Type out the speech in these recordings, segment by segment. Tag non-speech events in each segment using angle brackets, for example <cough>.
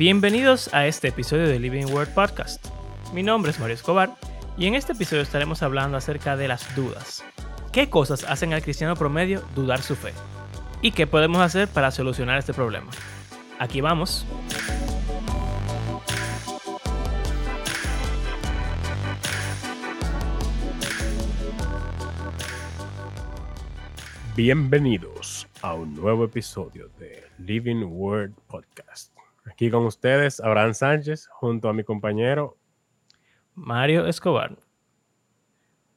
Bienvenidos a este episodio de Living Word Podcast. Mi nombre es Mario Escobar y en este episodio estaremos hablando acerca de las dudas. ¿Qué cosas hacen al cristiano promedio dudar su fe? ¿Y qué podemos hacer para solucionar este problema? Aquí vamos. Bienvenidos a un nuevo episodio de Living Word Podcast. Aquí con ustedes, Abraham Sánchez, junto a mi compañero Mario Escobar.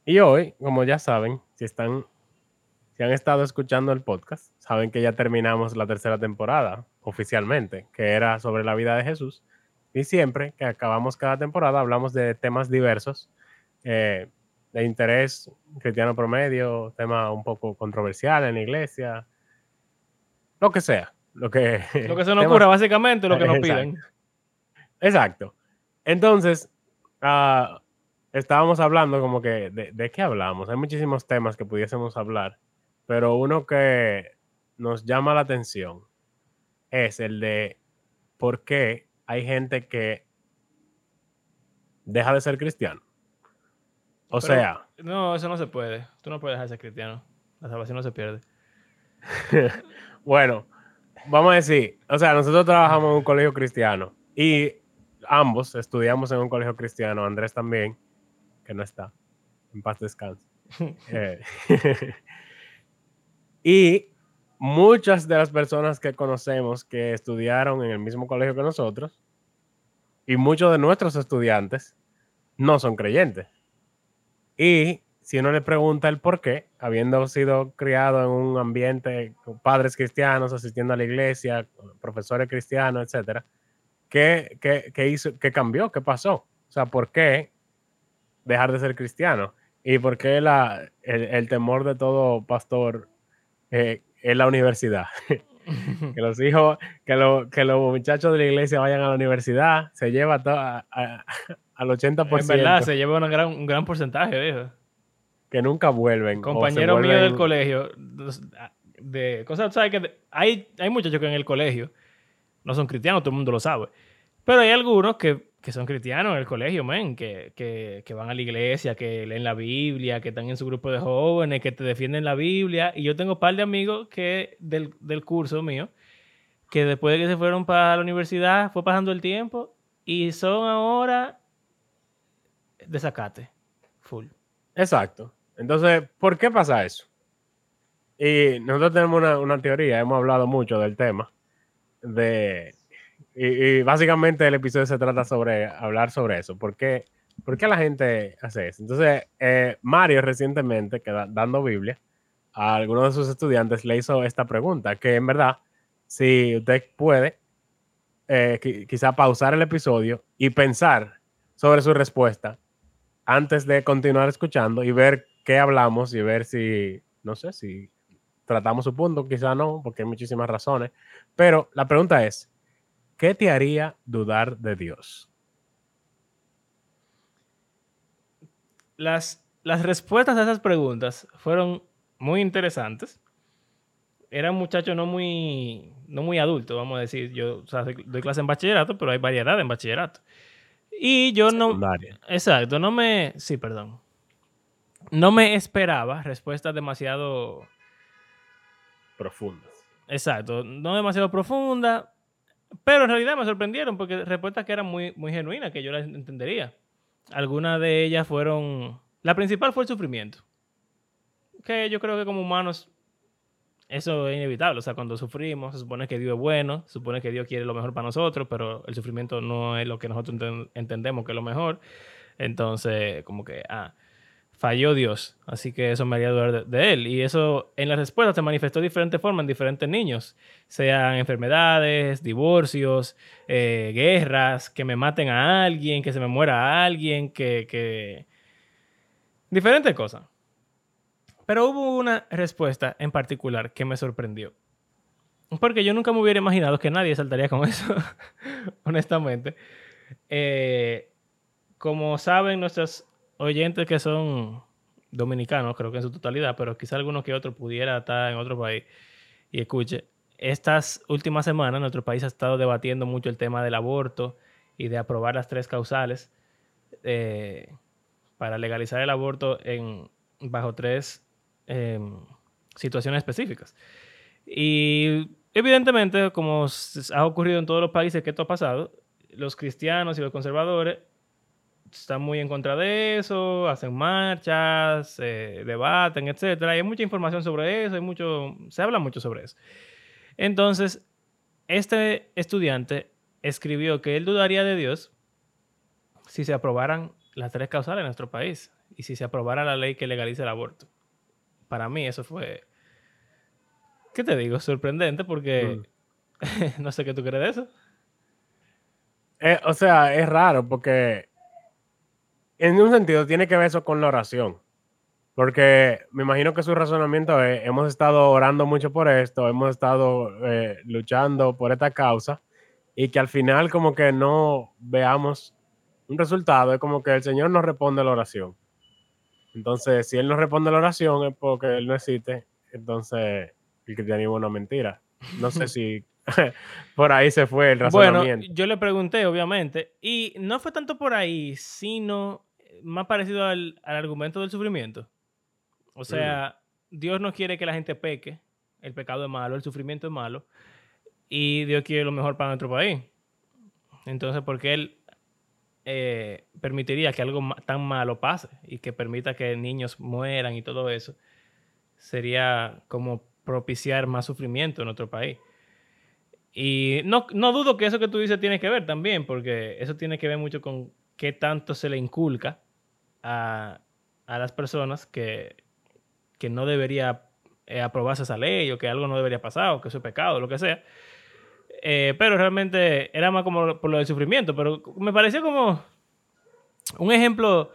Y hoy, como ya saben, si están, si han estado escuchando el podcast, saben que ya terminamos la tercera temporada oficialmente, que era sobre la vida de Jesús. Y siempre que acabamos cada temporada hablamos de temas diversos, eh, de interés cristiano promedio, tema un poco controversial en la iglesia, lo que sea. Lo que, <laughs> lo que se nos ocurra, básicamente, lo que nos piden. Exacto. Entonces, uh, estábamos hablando como que, de, ¿de qué hablamos? Hay muchísimos temas que pudiésemos hablar, pero uno que nos llama la atención es el de por qué hay gente que deja de ser cristiano. O sea. No, eso no se puede. Tú no puedes dejar de ser cristiano. La salvación no se pierde. <laughs> bueno, vamos a decir, o sea, nosotros trabajamos en un colegio cristiano y ambos estudiamos en un colegio cristiano, Andrés también, que no está, en paz descanse. <laughs> eh, <laughs> y muchas de las personas que conocemos que estudiaron en el mismo colegio que nosotros y muchos de nuestros estudiantes no son creyentes. Y si uno le pregunta el por qué, habiendo sido criado en un ambiente con padres cristianos, asistiendo a la iglesia, profesores cristianos, etcétera, ¿qué, qué, qué hizo, qué cambió? ¿Qué pasó? O sea, ¿por qué dejar de ser cristiano? ¿Y por qué la, el, el temor de todo pastor eh, en la universidad? <laughs> que los hijos, que, lo, que los muchachos de la iglesia vayan a la universidad, se lleva a, a, <laughs> al 80%. En verdad, se lleva una gran, un gran porcentaje, viejo. Que nunca vuelven. Compañero vuelven... mío del colegio, de cosas, ¿sabes? Que hay, hay muchachos que en el colegio no son cristianos, todo el mundo lo sabe. Pero hay algunos que, que son cristianos en el colegio, men, que, que, que, van a la iglesia, que leen la Biblia, que están en su grupo de jóvenes, que te defienden la Biblia. Y yo tengo un par de amigos que del, del curso mío, que después de que se fueron para la universidad, fue pasando el tiempo y son ahora desacate, full. Exacto. Entonces, ¿por qué pasa eso? Y nosotros tenemos una, una teoría, hemos hablado mucho del tema, de, y, y, básicamente el episodio se trata sobre hablar sobre eso. ¿Por qué, por qué la gente hace eso? Entonces, eh, Mario recientemente, que da, dando Biblia, a algunos de sus estudiantes le hizo esta pregunta, que en verdad, si usted puede, eh, quizá pausar el episodio y pensar sobre su respuesta antes de continuar escuchando y ver qué hablamos y ver si, no sé, si tratamos su punto, quizá no, porque hay muchísimas razones. Pero la pregunta es, ¿qué te haría dudar de Dios? Las, las respuestas a esas preguntas fueron muy interesantes. Era un muchacho no muy, no muy adulto, vamos a decir. Yo o sea, doy clase en bachillerato, pero hay variedad en bachillerato. Y yo no... Exacto, no me... Sí, perdón. No me esperaba respuestas demasiado... Profundas. Exacto, no demasiado profundas, pero en realidad me sorprendieron porque respuestas que eran muy, muy genuinas, que yo las entendería. Algunas de ellas fueron... La principal fue el sufrimiento. Que yo creo que como humanos eso es inevitable. O sea, cuando sufrimos, se supone que Dios es bueno, se supone que Dios quiere lo mejor para nosotros, pero el sufrimiento no es lo que nosotros entendemos que es lo mejor. Entonces, como que, ah, falló Dios. Así que eso me haría dudar de, él. Y eso en la respuesta se manifestó de diferentes formas en diferentes niños. Sean enfermedades, divorcios, eh, guerras, que me maten a alguien, que se me muera alguien, que... que... Diferentes cosas. Pero hubo una respuesta en particular que me sorprendió. Porque yo nunca me hubiera imaginado que nadie saltaría con <laughs> eso, honestamente. Eh, como saben nuestros oyentes que son dominicanos, creo que en su totalidad, pero quizá alguno que otro pudiera estar en otro país y escuche. estas últimas semanas nuestro país ha estado debatiendo mucho el tema del aborto y de aprobar las tres causales eh, para legalizar el aborto en, bajo tres em, situaciones específicas. Y evidentemente, como ha ocurrido en todos los países que esto ha pasado, los cristianos y los conservadores están muy en contra de eso, hacen marchas, debaten, etc. Hay mucha información sobre eso, hay mucho, se habla mucho sobre eso. Entonces, este estudiante escribió que él dudaría de Dios si se aprobaran las tres causales en nuestro país y si se aprobara la ley que legalice el aborto. Para mí eso fue, ¿qué te digo? Sorprendente porque mm. <laughs> no sé qué tú crees de eso. Eh, o sea, es raro porque en un sentido tiene que ver eso con la oración. Porque me imagino que su razonamiento es, hemos estado orando mucho por esto, hemos estado eh, luchando por esta causa y que al final como que no veamos un resultado, es como que el Señor no responde la oración. Entonces, si Él no responde la oración es porque Él no existe, entonces el cristianismo es una mentira. No sé si <laughs> por ahí se fue el razonamiento. Bueno, yo le pregunté, obviamente, y no fue tanto por ahí, sino más parecido al, argumento del sufrimiento. O sea, Dios no quiere que la gente peque, el pecado es malo, el sufrimiento es malo, y Dios quiere lo mejor para nuestro país. Entonces, ¿por qué Él eh, permitiría que algo tan malo pase y que permita que niños mueran y todo eso? Sería como propiciar más sufrimiento en nuestro país. Y no, no dudo que eso que tú dices tiene que ver también, porque eso tiene que ver mucho con qué tanto se le inculca a, las personas que, no debería eh, aprobarse esa ley o que algo no debería pasar o que eso es pecado, lo que sea. Eh, pero realmente era más como por lo del sufrimiento, pero me pareció como un ejemplo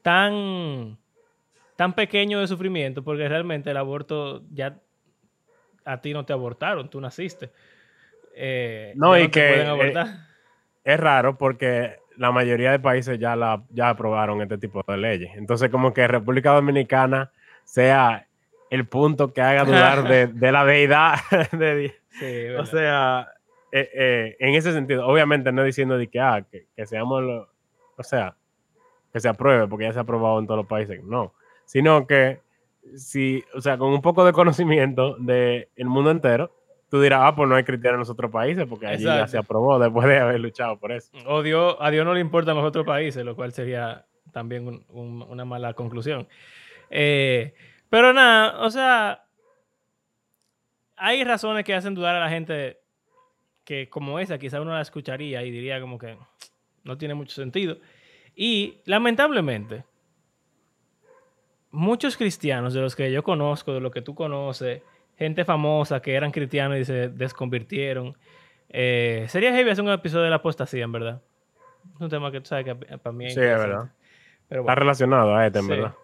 tan, tan pequeño de sufrimiento, porque realmente el aborto ya a ti no te abortaron, tú naciste. Eh, no, y que es raro porque la mayoría de países ya, la, ya aprobaron este tipo de leyes. Entonces, como que República Dominicana sea el punto que haga dudar <laughs> de, la deidad <laughs> de Dios. o sea, eh, eh, en ese sentido, obviamente no diciendo de que, ah, que, seamos, o sea, que se apruebe, porque ya se ha aprobado en todos los países, no, sino que si, o sea, con un poco de conocimiento del mundo entero, tú dirás, ah, pues no hay criterios en los otros países, porque allí ya se aprobó después de haber luchado por eso. O Dios, a Dios no le importan los otros países, lo cual sería también una mala conclusión. Eh, pero nada, o sea, hay razones que hacen dudar a la gente que como esa, quizá uno la escucharía y diría como que no tiene mucho sentido. Y lamentablemente, muchos cristianos de los que yo conozco, de los que tú conoces, gente famosa que eran cristianos y se desconvirtieron. Eh, sería heavy hacer un episodio de la apostasía, en verdad. Es un tema que tú sabes que para mí es Sí, es verdad. Está relacionado a este, en verdad.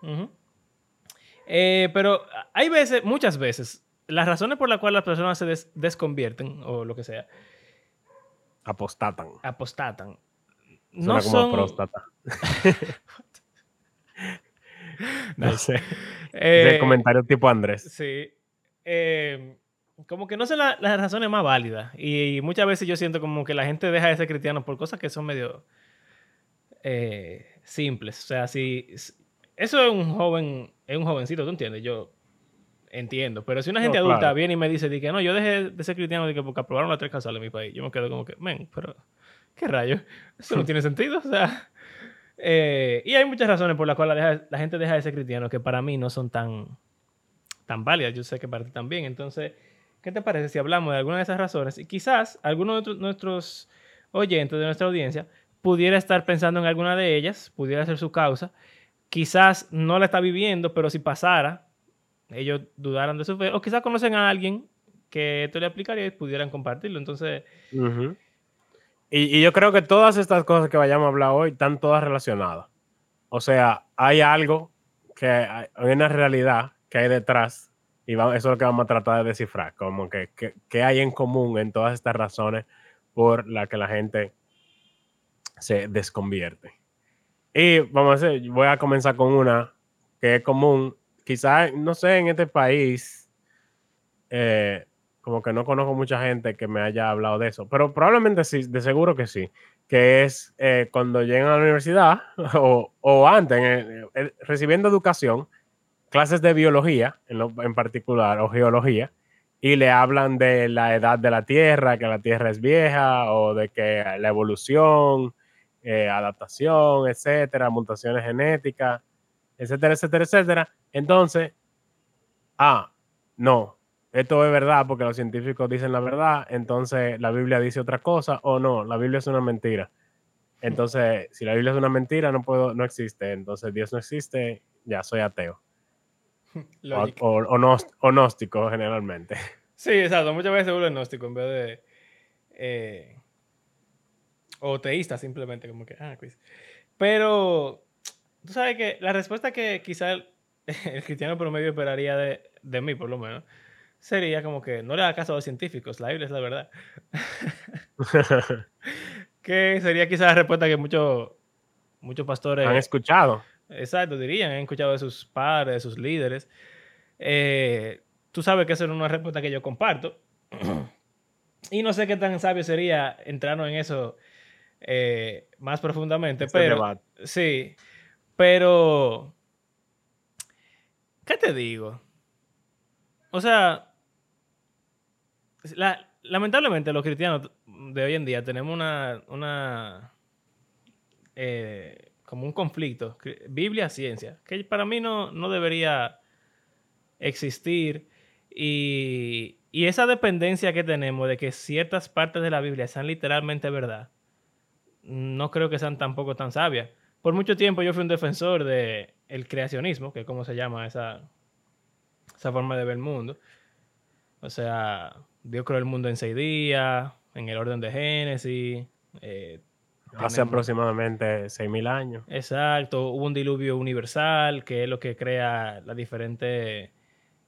Eh, pero hay veces, muchas veces, las razones por las cuales las personas se desconvierten o lo que sea. Apostatan. Apostatan. no como son... próstata. <laughs> <laughs> no sé. Eh, comentario tipo Andrés. Sí. Em, como que no son las razones más válidas. Y, muchas veces yo siento como que la gente deja de ser cristiano por cosas que son medio eh, simples. O sea, si eso es un joven, es un jovencito, ¿tú entiendes? Yo entiendo. Pero si una gente adulta viene y me dice que no, yo dejé de ser cristiano de que porque aprobaron las tres casales en mi país, yo me quedo como que, men, pero ¿qué rayo? Eso no <laughs> tiene sentido. O sea, eh, y hay muchas razones por las cuales la gente deja de ser cristiano que para mí no son tan tan válidas. Yo sé que para ti también. Entonces, ¿qué te parece si hablamos de alguna de esas razones? Y quizás alguno de nuestros oyentes, de nuestra audiencia, pudiera estar pensando en alguna de ellas, pudiera ser su causa. Quizás no la está viviendo, pero si pasara, ellos dudaran de su fe. O quizás conocen a alguien que esto le aplicaría y pudieran compartirlo. Entonces... y, y, yo creo que todas estas cosas que vayamos a hablar hoy están todas relacionadas. O sea, hay algo que hay una realidad que hay detrás y eso es lo que vamos a tratar de descifrar, como que, que, hay en común en todas estas razones por las que la gente se desconvierte. Y vamos a hacer, voy a comenzar con una que es común, quizás, no sé, en este país, eh, como que no conozco mucha gente que me haya hablado de eso, pero probablemente sí, de seguro que sí, que es eh, cuando llegan a la universidad <laughs> o, antes, recibiendo educación, clases de biología en, particular o geología, y le hablan de la edad de la Tierra, que la Tierra es vieja, o de que la evolución, eh, adaptación, etcétera, mutaciones genéticas, etcétera, etcétera, etcétera. Entonces, ah, no, esto es verdad porque los científicos dicen la verdad, entonces la Biblia dice otra cosa, o no, la Biblia es una mentira. Entonces, si la Biblia es una mentira, no puedo, no existe. Entonces, Dios no existe, ya soy ateo. <laughs> O, o, gnóstico generalmente. <laughs> Sí, exacto. Muchas veces se vuelve gnóstico en vez de. Eh, o teísta simplemente, como que. Ah, quiz. Pero. Tú sabes que la respuesta que quizá el, <laughs> cristiano promedio esperaría de, de, mí, por lo menos, sería como que no le haga caso a los científicos, la Biblia es la verdad. que sería quizá la respuesta que muchos muchos pastores han escuchado. Exacto, dirían, han escuchado de sus padres, de sus líderes. Eh, tú sabes que esa es una respuesta que yo comparto. <clears throat> y no sé qué tan sabio sería entrarnos en eso eh, más profundamente, pero sí, pero ¿qué te digo? O sea, lamentablemente los cristianos de hoy en día tenemos una, una eh, como un conflicto, Biblia-ciencia, que para mí no, no debería existir. Y, y, esa dependencia que tenemos de que ciertas partes de la Biblia sean literalmente verdad, no creo que sean tampoco tan sabias. Por mucho tiempo yo fui un defensor del el creacionismo, que es como se llama esa, esa forma de ver el mundo. O sea, Dios creó el mundo en seis días, en el orden de Génesis, eh, Hace aproximadamente 6.000 años. Exacto, hubo un diluvio universal, que es lo que crea la diferente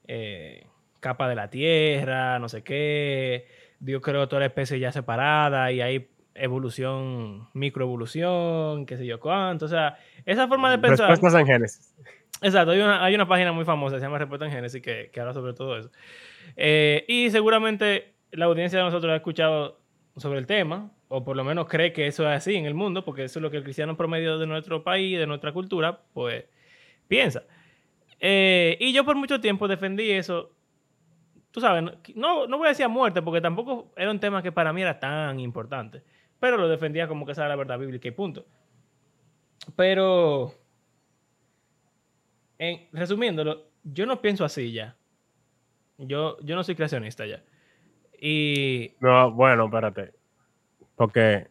eh, capa de la Tierra, no sé qué. Dios creó toda la especie ya separada y hay evolución, microevolución, qué sé yo cuánto. O sea, esa forma de pensar... Respuestas en Génesis. Exacto, hay una, hay una página muy famosa, se llama Respuesta en Génesis, que, que habla sobre todo eso. Eh, y seguramente la audiencia de nosotros ha escuchado sobre el tema, o por lo menos cree que eso es así en el mundo, porque eso es lo que el cristiano promedio de nuestro país, de nuestra cultura, pues piensa. Eh, y yo por mucho tiempo defendí eso. Tú sabes, no, no voy a decir a muerte, porque tampoco era un tema que para mí era tan importante, pero lo defendía como que esa era la verdad bíblica y punto. Pero, en, resumiéndolo, yo no pienso así ya. Yo, yo no soy creacionista ya. Y... No, bueno, espérate. Porque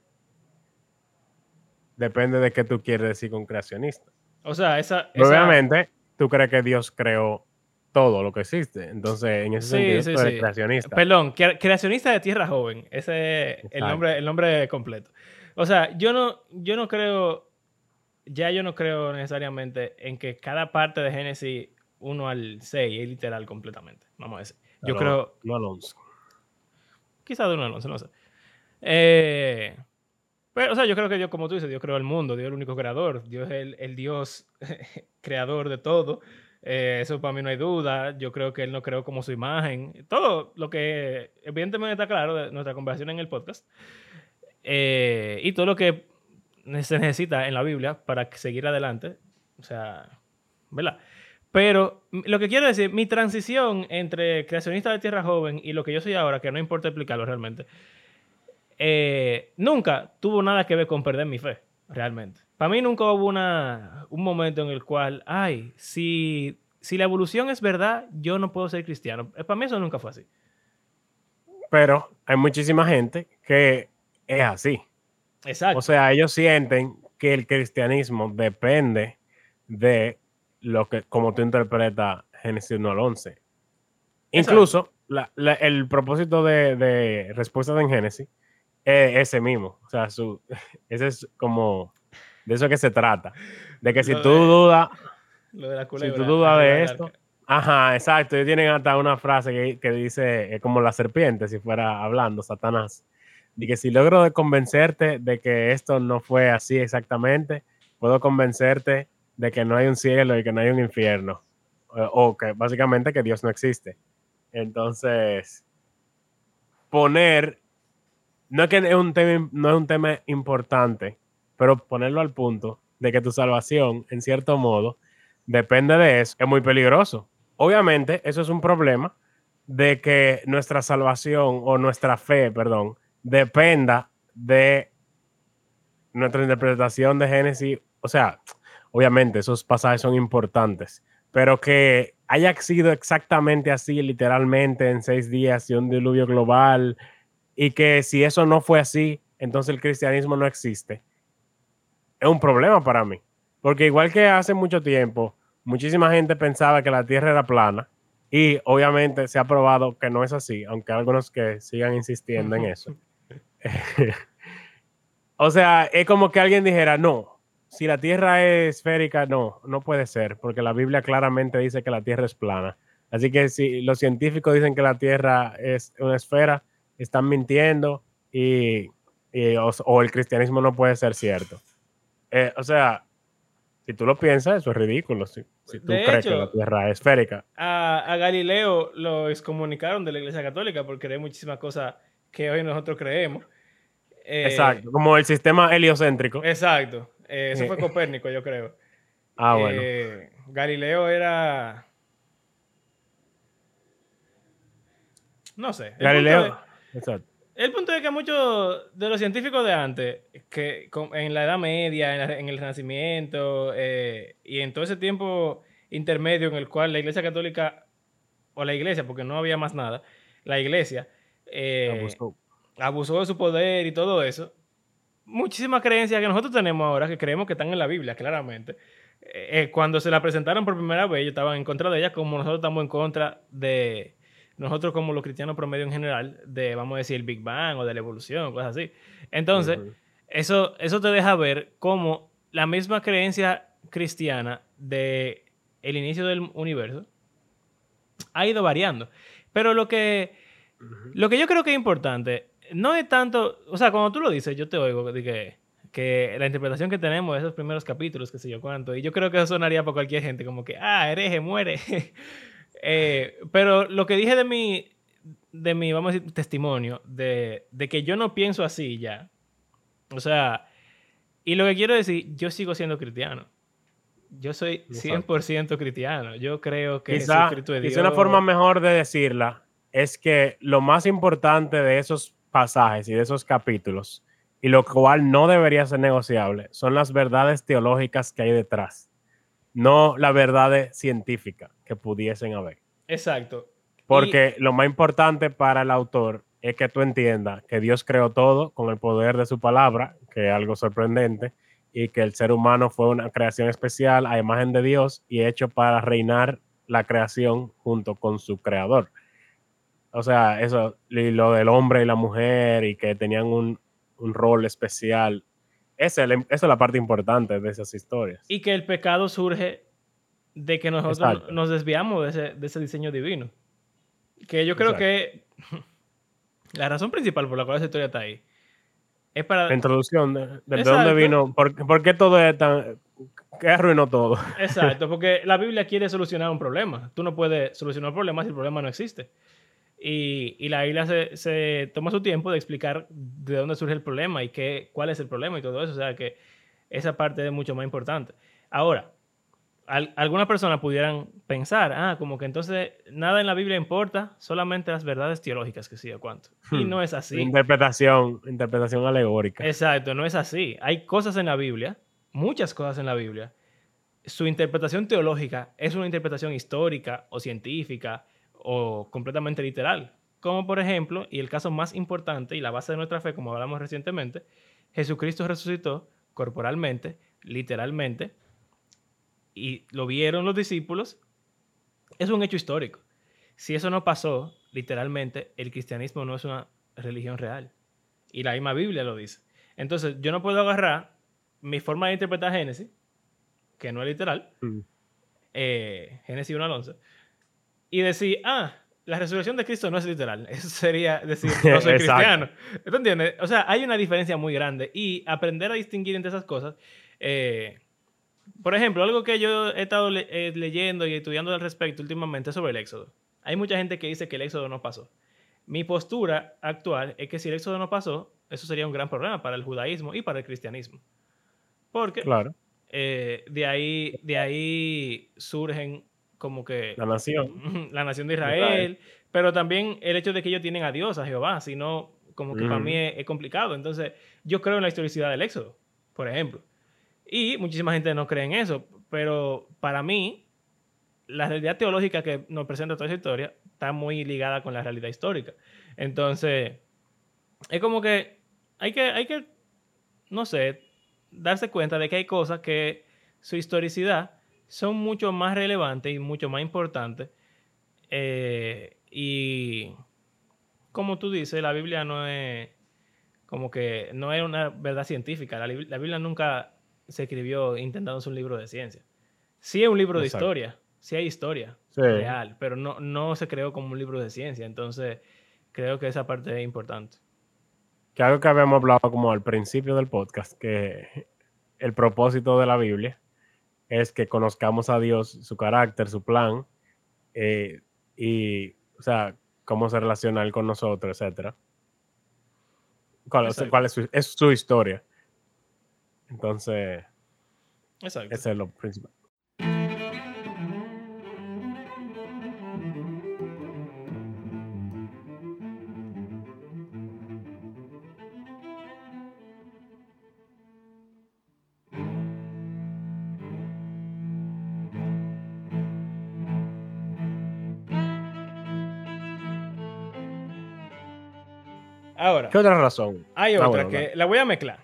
depende de qué tú quieres decir con creacionista. O sea, esa, Obviamente, tú crees que Dios creó todo lo que existe. Entonces, en ese sentido, tú eres creacionista. Perdón, creacionista de Tierra Joven. Ese es el nombre, el nombre completo. O sea, yo no, yo no creo, ya yo no creo necesariamente en que cada parte de Génesis 1 al 6 es literal completamente. Vamos a decir. Yo creo... No Alonso. Quizás de 1 al 11, no sé. Eh, pero, o sea, yo creo que Dios, como tú dices, Dios creó el mundo, Dios es el único creador, Dios es el, Dios <laughs> creador de todo. Eh, eso para mí no hay duda. Yo creo que Él no creó como su imagen. Todo lo que evidentemente está claro de nuestra conversación en el podcast. Eh, y todo lo que se necesita en la Biblia para seguir adelante. O sea, ¿verdad? Pero lo que quiero decir, mi transición entre creacionista de Tierra Joven y lo que yo soy ahora, que no importa explicarlo realmente, eh, nunca tuvo nada que ver con perder mi fe, realmente. Para mí nunca hubo una, un momento en el cual, ay, si, si la evolución es verdad, yo no puedo ser cristiano. Eh, para mí eso nunca fue así. Pero hay muchísima gente que es así. Exacto. O sea, ellos sienten que el cristianismo depende de lo que, como tú interpretas Génesis 1 al 11. Incluso el propósito de, de respuestas en Génesis ese mismo. O sea, su, <laughs> ese es como de eso que se trata. De que si tú dudas. Si tú dudas de esto. Ajá, exacto. Ellos tienen hasta una frase que, que dice, es como la serpiente, si fuera hablando, Satanás. De que si logro de convencerte de que esto no fue así exactamente, puedo convencerte de que no hay un cielo y que no hay un infierno. O, o que básicamente que Dios no existe. Entonces, poner, no es que es un tema, no es un tema importante, pero ponerlo al punto de que tu salvación, en cierto modo, depende de eso, es muy peligroso. Obviamente, eso es un problema de que nuestra salvación o nuestra fe, perdón, dependa de nuestra interpretación de Génesis. O sea, obviamente esos pasajes son importantes, pero que haya sido exactamente así, literalmente en seis días y un diluvio global, y que si eso no fue así, entonces el cristianismo no existe, es un problema para mí. Porque igual que hace mucho tiempo, muchísima gente pensaba que la Tierra era plana, y obviamente se ha probado que no es así, aunque hay algunos que sigan insistiendo en eso. <laughs> o sea, es como que alguien dijera, no, si la Tierra es esférica, no, no puede ser, porque la Biblia claramente dice que la Tierra es plana. Así que si los científicos dicen que la Tierra es una esfera, están mintiendo y, o, el cristianismo no puede ser cierto. Eh, o sea, si tú lo piensas, eso es ridículo. Si, tú crees que la Tierra es esférica. A, Galileo lo excomunicaron de la Iglesia Católica porque hay muchísimas cosas que hoy nosotros creemos. Eh, exacto, como el sistema heliocéntrico. Exacto. Eh, eso fue Copérnico, yo creo. <laughs> Ah, bueno. Galileo era. No sé. Galileo. Exacto. El punto es que muchos de los científicos de antes, que en la Edad Media, en, el Renacimiento eh, y en todo ese tiempo intermedio en el cual la Iglesia Católica, o la Iglesia, porque no había más nada, la Iglesia abusó de su poder y todo eso, muchísimas creencias que nosotros tenemos ahora, que creemos que están en la Biblia, claramente. Eh, eh, cuando se la presentaron por primera vez, ellos estaban en contra de ella, como nosotros estamos en contra de, nosotros como los cristianos promedio en general, de, vamos a decir, el Big Bang o de la evolución, cosas así. Entonces, eso, eso te deja ver cómo la misma creencia cristiana de el inicio del universo ha ido variando. Pero lo que, lo que yo creo que es importante no es tanto, o sea, cuando tú lo dices, yo te oigo de que, que la interpretación que tenemos de esos primeros capítulos, que sé yo cuánto, y yo creo que eso sonaría para cualquier gente, como que, ah, hereje, muere. <laughs> Eh, pero lo que dije de mi, de mi, vamos a decir, testimonio, de, de que yo no pienso así ya, o sea, y lo que quiero decir, yo sigo siendo cristiano. Yo soy 100% cristiano. Yo creo que quizá, es Dios. una forma mejor de decirla es que lo más importante de esos pasajes y de esos capítulos, y lo cual no debería ser negociable, son las verdades teológicas que hay detrás, no la verdad científica que pudiesen haber. Exacto. Porque lo más importante para el autor es que tú entiendas que Dios creó todo con el poder de su palabra, que es algo sorprendente, y que el ser humano fue una creación especial a imagen de Dios y hecho para reinar la creación junto con su creador. O sea, eso, lo del hombre y la mujer y que tenían un, rol especial. Esa es, la parte importante de esas historias. Y que el pecado surge de que nosotros nos desviamos de ese, diseño divino. Que yo creo que la razón principal por la cual esa historia está ahí es para... La introducción de, dónde vino, por, qué todo es tan... ¿Qué arruinó todo? Exacto, <laughs> porque la Biblia quiere solucionar un problema. Tú no puedes solucionar un problema si el problema no existe. Y, la Biblia se, toma su tiempo de explicar de dónde surge el problema y qué, cuál es el problema y todo eso. O sea que esa parte es mucho más importante. Ahora, algunas personas pudieran pensar, ah, como que entonces nada en la Biblia importa, solamente las verdades teológicas que sí o cuánto. Y hmm. no es así. Interpretación, interpretación alegórica. Exacto, no es así. Hay cosas en la Biblia, muchas cosas en la Biblia. Su interpretación teológica es una interpretación histórica o científica o completamente literal. Como por ejemplo, y el caso más importante y la base de nuestra fe, como hablamos recientemente, Jesucristo resucitó corporalmente, literalmente, y lo vieron los discípulos. Es un hecho histórico. Si eso no pasó, literalmente, el cristianismo no es una religión real. Y la misma Biblia lo dice. Entonces, yo no puedo agarrar mi forma de interpretar Génesis, que no es literal, mm. eh, Génesis 1 al 11, y decir, ah, la resurrección de Cristo no es literal. <laughs> Eso sería decir, no <laughs> soy cristiano. ¿Tú entiendes? O sea, hay una diferencia muy grande. Y aprender a distinguir entre esas cosas. Eh, por ejemplo, algo que yo he estado eh, leyendo y estudiando al respecto últimamente es sobre el Éxodo. Hay mucha gente que dice que el Éxodo no pasó. Mi postura actual es que si el éxodo no pasó, eso sería un gran problema para el judaísmo y para el cristianismo. Porque Claro. eh, de, ahí, de ahí surgen como que La nación. <laughs> la nación de Israel, pero también el hecho de que ellos tienen a Dios, a Jehová, si no, como que para mí es, es complicado. Entonces, yo creo en la historicidad del éxodo, por ejemplo. Y muchísima gente no cree en eso, pero para mí, la realidad teológica que nos presenta toda esa historia está muy ligada con la realidad histórica. Entonces, es como que hay que, hay que, no sé, darse cuenta de que hay cosas que su historicidad son mucho más relevantes y mucho más importantes. eh, y como tú dices, la Biblia no es como que no es una verdad científica. La, la Biblia nunca se escribió intentando ser un libro de ciencia. Sí es un libro de historia, sí hay historia Sí. real, pero no, no se creó como un libro de ciencia. Entonces, creo que esa parte es importante. Que algo que habíamos hablado como al principio del podcast, que el propósito de la Biblia es que conozcamos a Dios, su carácter, su plan, eh, y, o sea, cómo se relaciona Él con nosotros, etcétera. ¿Cuál, o sea, Exacto. cuál es, su, es su historia? Entonces, Exacto. ese es lo principal. Ahora, ¿Qué otra razón? hay Ah, otra bueno, que dale. la voy a mezclar.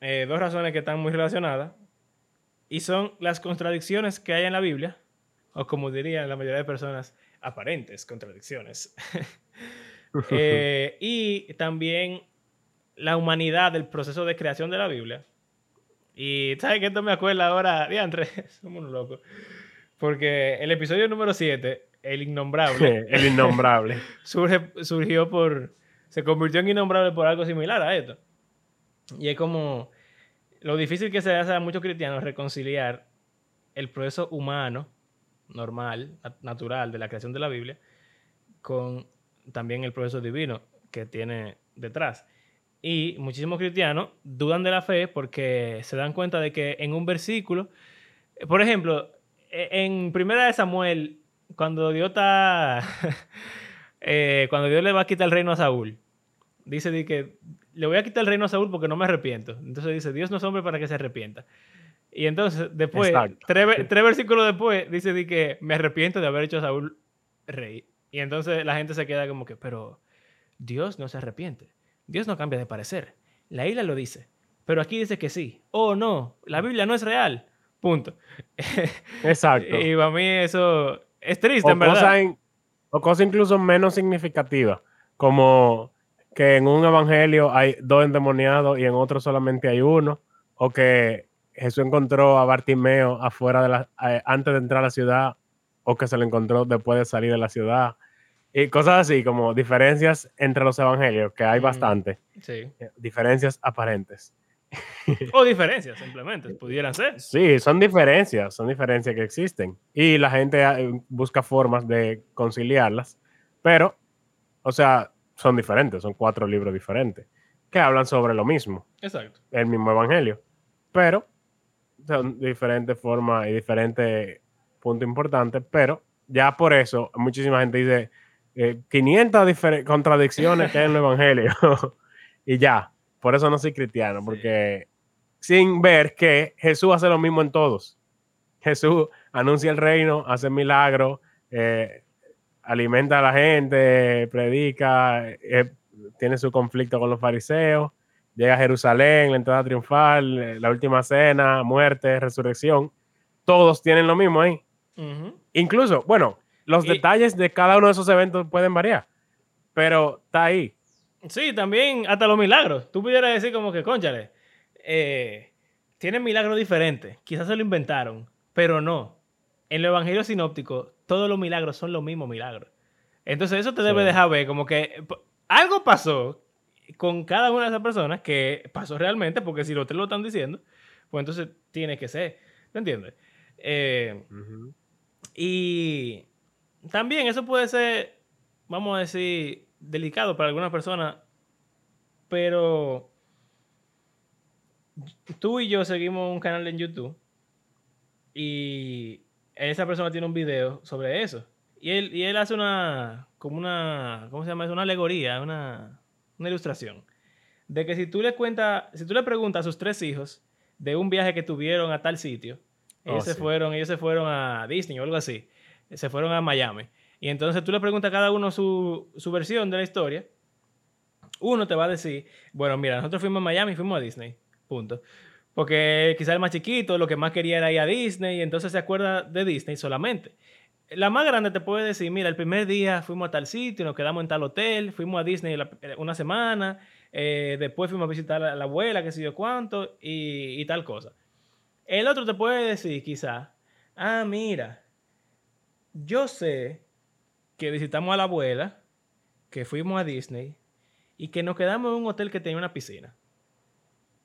Eh, dos razones que están muy relacionadas y son las contradicciones que hay en la Biblia, o como dirían la mayoría de personas, aparentes contradicciones. <laughs> Eh, y también la humanidad del proceso de creación de la Biblia. Y sabes que esto me acuerda ahora, diantre, <laughs> somos unos locos. Porque el episodio número 7, el innombrable, <laughs> el innombrable. surge, surgió por. Se convirtió en innombrable por algo similar a esto. Y es como. Lo difícil que se hace a muchos cristianos reconciliar el proceso humano, normal, nat- natural de la creación de la Biblia, con también el proceso divino que tiene detrás. Y muchísimos cristianos dudan de la fe porque se dan cuenta de que en un versículo, por ejemplo, e- en Primera de Samuel, cuando Dios está, <laughs> eh, cuando Dios le va a quitar el reino a Saúl, dice de que le voy a quitar el reino a Saúl porque no me arrepiento. Entonces dice, Dios no es hombre para que se arrepienta. Y entonces, después, tres, tres versículos después, dice de que me arrepiento de haber hecho a Saúl rey. Y entonces la gente se queda como que, pero Dios no se arrepiente. Dios no cambia de parecer. La isla lo dice. Pero aquí dice que sí. Oh, no, la Biblia no es real. Punto. <laughs> Exacto. Y para mí eso es triste, o en verdad. cosas in- o cosas incluso menos significativas, como que en un evangelio hay dos endemoniados y en otro solamente hay uno, o que Jesús encontró a Bartimeo afuera de la, antes de entrar a la ciudad, o que se lo encontró después de salir de la ciudad, y cosas así, como diferencias entre los evangelios, que hay Mm. bastante, Sí. eh, diferencias aparentes. O diferencias, simplemente, pudieran ser. Sí, son diferencias, son diferencias que existen. Y la gente eh, busca formas de conciliarlas, pero, o sea, son diferentes, son cuatro libros diferentes que hablan sobre lo mismo, Exacto. el mismo evangelio, pero son diferentes formas y diferentes puntos importantes, pero ya por eso muchísima gente dice eh, 500 difer- contradicciones que hay en el evangelio <laughs> y ya, por eso no soy cristiano, porque sin ver que Jesús hace lo mismo en todos. Jesús anuncia el reino, hace milagros, eh, alimenta a la gente, predica, eh, tiene su conflicto con los fariseos, llega a Jerusalén, la entrada triunfal, la última cena, muerte, resurrección. Todos tienen lo mismo ahí. Incluso, bueno, los Y- detalles de cada uno de esos eventos pueden variar, pero está ahí. Sí, también hasta los milagros. Tú pudieras decir como que, conchale, eh, tienen milagros diferentes. Quizás se lo inventaron, pero no. En los evangelios sinópticos, todos los milagros son los mismos milagros. Entonces eso te debe Sí. dejar ver como que algo pasó con cada una de esas personas que pasó realmente, porque si los tres lo están diciendo, pues entonces tiene que ser. ¿Me entiendes? Eh, y también eso puede ser, vamos a decir, delicado para algunas personas, pero tú y yo seguimos un canal en YouTube y esa persona tiene un video sobre eso. Y él, y él hace una, como una, ¿cómo se llama eso? Una alegoría, una, una ilustración. De que si tú le cuentas, si tú le preguntas a sus tres hijos de un viaje que tuvieron a tal sitio, ellos, Oh, se sí. fueron, ellos se fueron a Disney o algo así. Se fueron a Miami. Y entonces tú le preguntas a cada uno su, su versión de la historia. Uno te va a decir, bueno, mira, nosotros fuimos a Miami y fuimos a Disney. Punto. Porque quizá el más chiquito lo que más quería era ir a Disney y entonces se acuerda de Disney solamente. La más grande te puede decir, mira, el primer día fuimos a tal sitio, nos quedamos en tal hotel, fuimos a Disney la- una semana, eh, después fuimos a visitar a la abuela, que sé yo cuánto, y, y tal cosa. El otro te puede decir, quizá, ah, mira, yo sé que visitamos a la abuela, que fuimos a Disney y que nos quedamos en un hotel que tenía una piscina.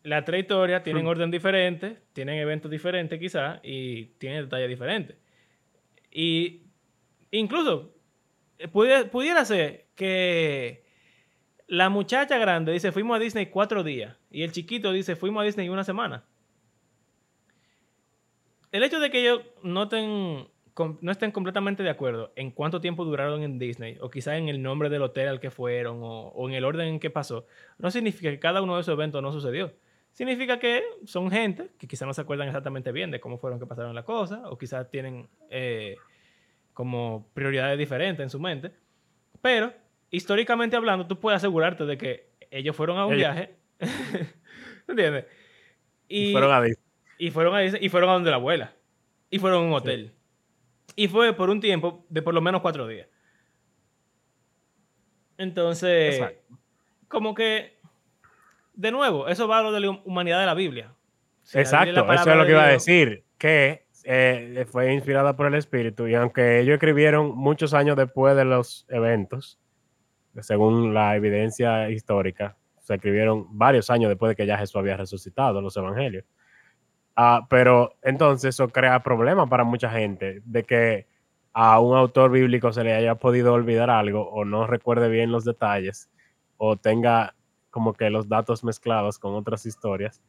Las tres historias tienen orden diferente, tienen eventos diferentes quizá y tienen detalles diferentes. Y incluso eh, pudiera, pudiera ser que la muchacha grande dice fuimos a Disney cuatro días y el chiquito dice fuimos a Disney una semana. El hecho de que ellos no, ten- no estén completamente de acuerdo en cuánto tiempo duraron en Disney o quizá en el nombre del hotel al que fueron o, o en el orden en que pasó, no significa que cada uno de esos eventos no sucedió. Significa que son gente que quizá no se acuerdan exactamente bien de cómo fueron que pasaron las cosas o quizás tienen eh, como prioridades diferentes en su mente. Pero, históricamente hablando, tú puedes asegurarte de que ellos fueron a un Ellos- viaje. <laughs> ¿Entiendes? Y fueron a Disney. y fueron a Disney, y fueron a donde la abuela. Y fueron a un hotel. Y fue por un tiempo de por lo menos cuatro días. Entonces, Exacto. como que, de nuevo, eso va a lo de la humanidad de la Biblia. Si la Biblia es la Exacto, eso es lo que iba a decir, que eh, fue inspirada por el Espíritu y aunque ellos escribieron muchos años después de los eventos, según la evidencia histórica, se escribieron varios años después de que ya Jesús había resucitado los evangelios. Ah, pero entonces eso crea problemas para mucha gente, de que a un autor bíblico se le haya podido olvidar algo o no recuerde bien los detalles o tenga como que los datos mezclados con otras historias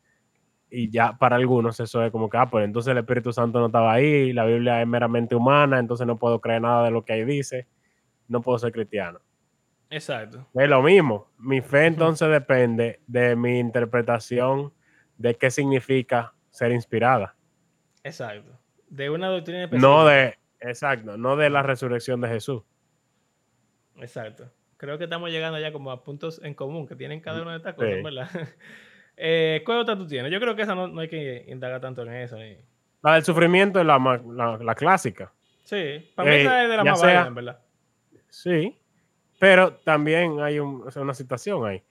y ya para algunos eso es como que, ah, pues entonces el Espíritu Santo no estaba ahí, la Biblia es meramente humana, entonces no puedo creer nada de lo que ahí dice, no puedo ser cristiano. Exacto. Es lo mismo, mi fe entonces depende de mi interpretación de qué significa ser inspirada, Exacto. De una doctrina específica. no de, exacto, no de la resurrección de Jesús. Exacto. Creo que estamos llegando ya como a puntos en común que tienen cada una de estas cosas, Sí. ¿verdad? <laughs> eh, ¿Cuál otra tú tienes? Yo creo que esa no, no hay que indagar tanto en eso. ni- La del sufrimiento es la, la, la clásica, Sí, para mí Eh, esa es de la más sea- válida, verdad. Sí, pero también hay un- o sea, una situación ahí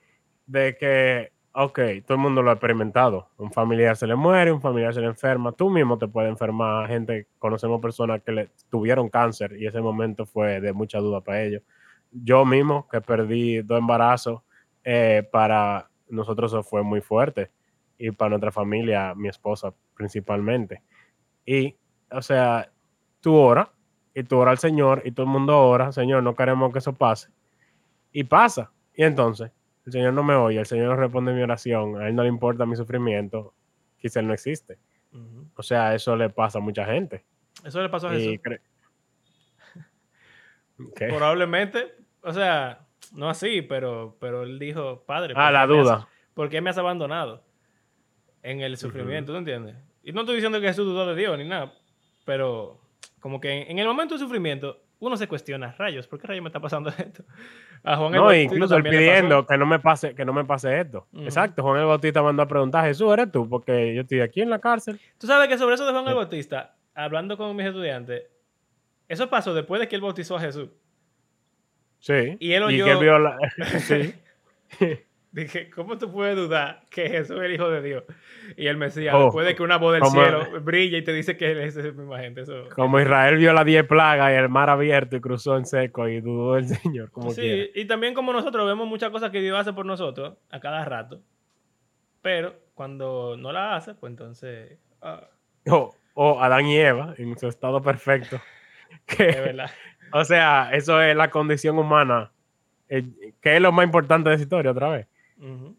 de que, ok, todo el mundo lo ha experimentado. Un familiar se le muere, un familiar se le enferma, tú mismo te puedes enfermar. Gente, conocemos personas que le tuvieron cáncer y ese momento fue de mucha duda para ellos. Yo mismo, que perdí dos embarazos, eh, para nosotros eso fue muy fuerte y para nuestra familia, mi esposa principalmente. Y, o sea, tú oras y tú oras al Señor y todo el mundo ora, Señor, no queremos que eso pase. Y pasa. Y entonces, el Señor no me oye, el Señor no responde mi oración, a Él no le importa mi sufrimiento, quizá Él no existe. O sea, eso le pasa a mucha gente. Eso le pasó a Jesús. <laughs> Probablemente, o sea, no así, pero, pero él dijo, padre, Ah, ¿por la qué me has- duda. ¿por qué me has abandonado en el sufrimiento? ¿Tú entiendes? Y no estoy diciendo que Jesús dudó de Dios ni nada, pero como que en, en el momento de sufrimiento uno se cuestiona, rayos, ¿por qué rayos me está pasando <laughs> esto? A Juan el No, Bautista incluso él pidiendo que no me pase, que no me pase esto. Exacto, Juan el Bautista mandó a preguntar, Jesús, ¿eres tú? Porque yo estoy aquí en la cárcel. Tú sabes que sobre eso de Juan el. Bautista, hablando con mis estudiantes, eso pasó después de que él bautizó a Jesús. Sí. Y él oyó- vio la- <laughs> sí. Dije, ¿cómo tú puedes dudar que Jesús es el Hijo de Dios? Y el Mesías, Oh, después de que una voz del como- cielo brilla y te dice que él es esa misma gente. Eso, Como Israel vio las diez plagas y el mar abierto y cruzó en seco y dudó del <laughs> Señor, como sí, quiera. y también como nosotros vemos muchas cosas que Dios hace por nosotros a cada rato. Pero cuando no la hace, pues entonces... ah, O, o Adán y Eva en su estado perfecto. es Que verdad. O sea, eso es la condición humana, eh, que es lo más importante de esa historia otra vez.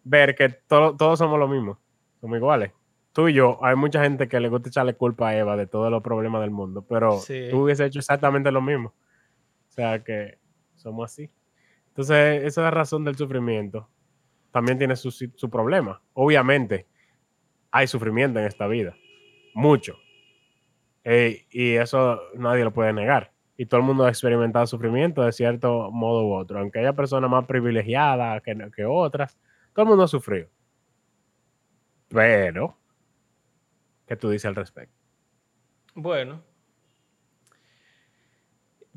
Ver que to- todos somos lo mismo, somos iguales. Tú y yo, hay mucha gente que le gusta echarle culpa a Eva de todos los problemas del mundo, pero Sí. tú hubieses hecho exactamente lo mismo. O sea que somos así. Entonces, esa es la razón del sufrimiento. También tiene su, su problema. Obviamente, hay sufrimiento en esta vida. Mucho. Eh, y eso nadie lo puede negar. Y todo el mundo ha experimentado sufrimiento de cierto modo u otro. Aunque haya personas más privilegiadas que, que otras, todo el mundo ha sufrido. Pero, ¿qué tú dices al respecto? Bueno.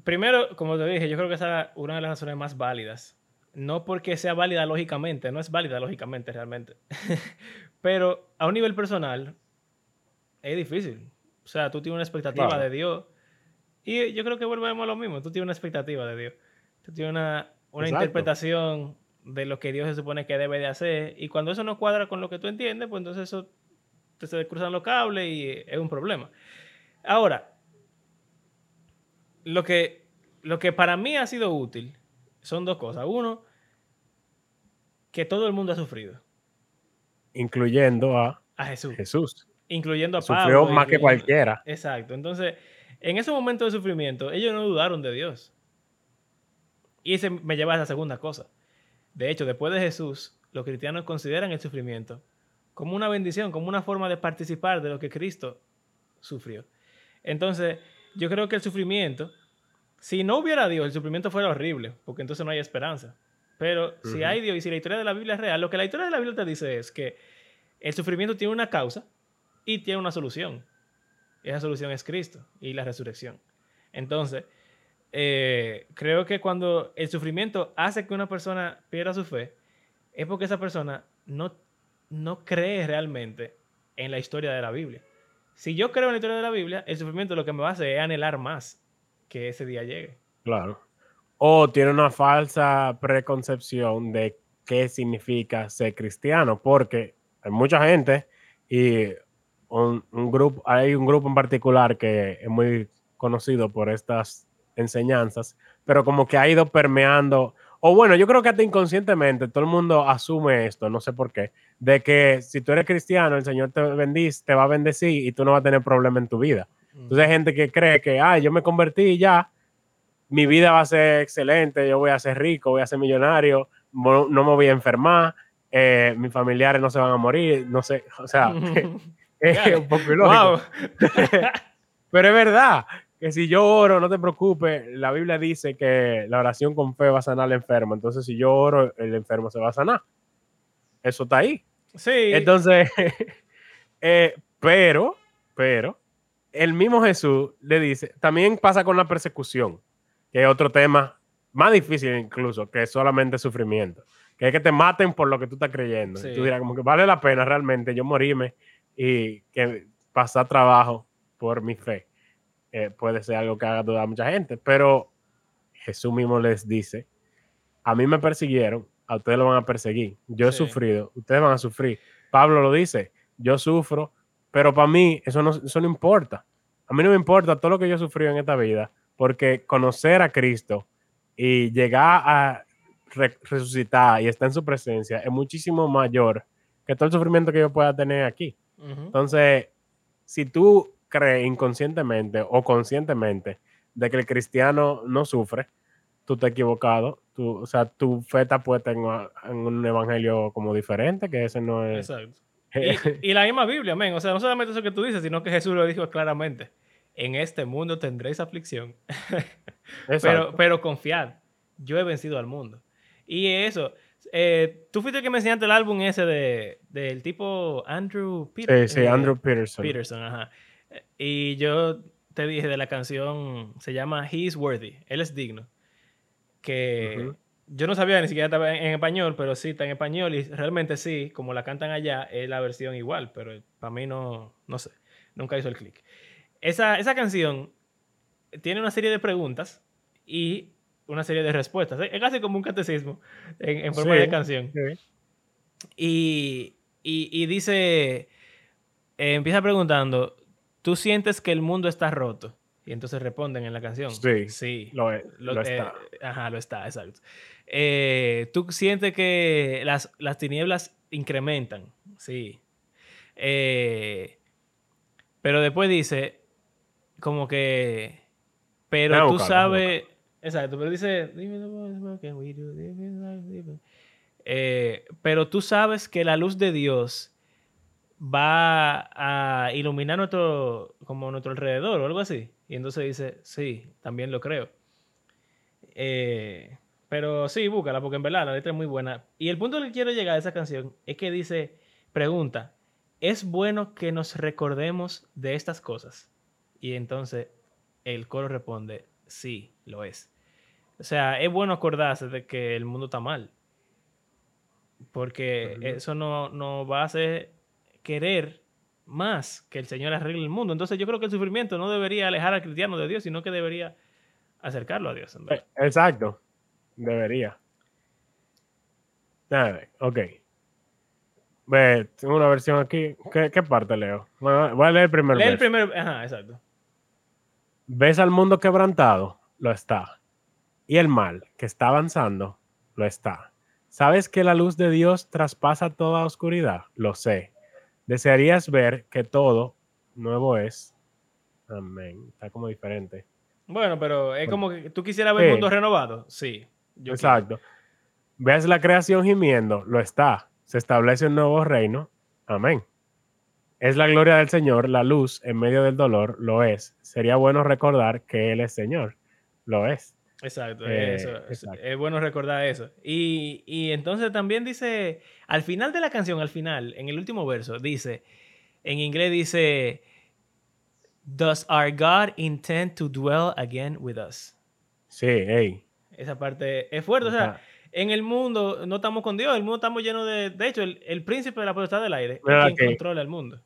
Primero, como te dije, yo creo que esa es una de las razones más válidas. No porque sea válida lógicamente, no es válida lógicamente realmente. <laughs> Pero a un nivel personal es difícil. O sea, tú tienes una expectativa Claro. de Dios. Y yo creo que volvemos a lo mismo. Tú tienes una expectativa de Dios. Tú tienes una, una interpretación de lo que Dios se supone que debe de hacer. Y cuando eso no cuadra con lo que tú entiendes, pues entonces eso te se cruzan los cables y es un problema. Ahora, lo que, lo que para mí ha sido útil son dos cosas. Uno, que todo el mundo ha sufrido. Incluyendo a A Jesús. Jesús. Incluyendo a Sufrió Pablo. más que cualquiera. Exacto. Entonces, en ese momento de sufrimiento, ellos no dudaron de Dios. Y ese me lleva a la segunda cosa. De hecho, después de Jesús, los cristianos consideran el sufrimiento como una bendición, como una forma de participar de lo que Cristo sufrió. Entonces, yo creo que el sufrimiento, si no hubiera Dios, el sufrimiento fuera horrible, porque entonces no hay esperanza. Pero si hay Dios y si la historia de la Biblia es real, lo que la historia de la Biblia te dice es que el sufrimiento tiene una causa y tiene una solución. Esa solución es Cristo y la resurrección. Entonces, eh, creo que cuando el sufrimiento hace que una persona pierda su fe, es porque esa persona no, no cree realmente en la historia de la Biblia. Si yo creo en la historia de la Biblia, el sufrimiento lo que me va a hacer es anhelar más que ese día llegue. Claro. O tiene una falsa preconcepción de qué significa ser cristiano, porque hay mucha gente y un, un grupo, hay un grupo en particular que es muy conocido por estas enseñanzas, pero como que ha ido permeando, o bueno, yo creo que hasta inconscientemente todo el mundo asume esto, no sé por qué, de que si tú eres cristiano, el Señor te bendice, te va a bendecir y tú no vas a tener problema en tu vida. Entonces hay gente que cree que, ah, yo me convertí y ya, mi vida va a ser excelente, yo voy a ser rico, voy a ser millonario, mo- no me voy a enfermar, eh, mis familiares no se van a morir, no sé, o sea, <laughs> es un poco ilógico. <laughs> Pero es verdad que si yo oro, no te preocupes, la Biblia dice que la oración con fe va a sanar al enfermo, entonces si yo oro, el enfermo se va a sanar. Eso está ahí. Sí. Entonces, <laughs> eh, pero, pero, el mismo Jesús le dice, también pasa con la persecución, que es otro tema más difícil incluso, que solamente sufrimiento, que es que te maten por lo que tú estás creyendo. Y Sí. tú dirás, como que vale la pena realmente yo morirme y que pasar trabajo por mi fe. Eh, puede ser algo que haga dudar a mucha gente, pero Jesús mismo les dice, a mí me persiguieron, a ustedes lo van a perseguir. Yo he Sí. sufrido, ustedes van a sufrir. Pablo lo dice, yo sufro, pero para mí eso no, eso no importa. A mí no me importa todo lo que yo he sufrido en esta vida, porque conocer a Cristo y llegar a re- resucitar y estar en su presencia es muchísimo mayor que todo el sufrimiento que yo pueda tener aquí. Ujú. Entonces, si tú crees inconscientemente o conscientemente de que el cristiano no sufre, tú estás equivocado. Tú, o sea, tu fe está puesta en, en un evangelio como diferente, que ese no es. Exacto. <laughs> Y, y la misma Biblia, men. O sea, no solamente eso que tú dices, sino que Jesús lo dijo claramente. En este mundo tendréis aflicción. <laughs> Pero, pero confiad, yo he vencido al mundo. Y eso, eh, tú fuiste el que me enseñaste el álbum ese de, del tipo Andrew Peter- sí, sí, eh, Andrew Peterson. Peterson. ajá. Y yo te dije de la canción, se llama He is Worthy, él es digno. Que Ujú. yo no sabía ni siquiera estaba en, en español, pero sí está en español y realmente sí, como la cantan allá, es la versión igual, pero para mí no, no sé, nunca hizo el clic. Esa, esa canción tiene una serie de preguntas y una serie de respuestas. Es casi como un catecismo en, en forma Sí, de canción. sí. Y, y- y dice, eh, empieza preguntando, ¿tú sientes que el mundo está roto? Y entonces responden en la canción. Sí, Sí. Lo, es- Lo- lo eh, está. ajá, lo está, exacto. Eh, Tú sientes que las, las tinieblas incrementan, sí. Eh, pero después dice, como que, pero tú sabes, exacto, pero dice, pero tú sabes que la luz de Dios va a iluminar nuestro, como nuestro alrededor o algo así. Y entonces dice, sí, también lo creo. Eh, pero sí, búscala, porque en verdad la letra es muy buena. Y el punto al que quiero llegar a esa canción es que dice, pregunta, ¿es bueno que nos recordemos de estas cosas? Y entonces el coro responde, sí, lo es. O sea, es bueno acordarse de que el mundo está mal. Porque eso no, no va a hacer querer más que el Señor arregle el mundo. Entonces yo creo que el sufrimiento no debería alejar al cristiano de Dios, sino que debería acercarlo a Dios. en verdad. Eh, Exacto. Debería. Ver, ok. Ve, tengo una versión aquí. ¿Qué, qué parte leo? Bueno, voy a leer el primer Lee el verso. primero. Ajá, exacto. ¿Ves al mundo quebrantado? Lo está. Y el mal que está avanzando, lo está. ¿Sabes que la luz de Dios traspasa toda oscuridad? Lo sé. Desearías ver que todo nuevo es. Amén. Está como diferente. Bueno, pero es Bueno. como que tú quisieras ver el mundo renovado. Sí. yo Exacto. ¿Ves la creación gimiendo? Lo está. Se establece un nuevo reino. Amén. Es la gloria del Señor, la luz en medio del dolor, lo es. Sería bueno recordar que Él es Señor. Lo es. Exacto, Eh, eso, es- exacto. Es bueno recordar eso. Y, y entonces también dice, al final de la canción, al final, en el último verso, dice, en inglés dice, Does our God intend to dwell again with us? Sí, hey. Esa parte es fuerte. O sea, en el mundo no estamos con Dios, el mundo estamos lleno de... De hecho, el, el príncipe de la potestad del aire es quien controla el mundo.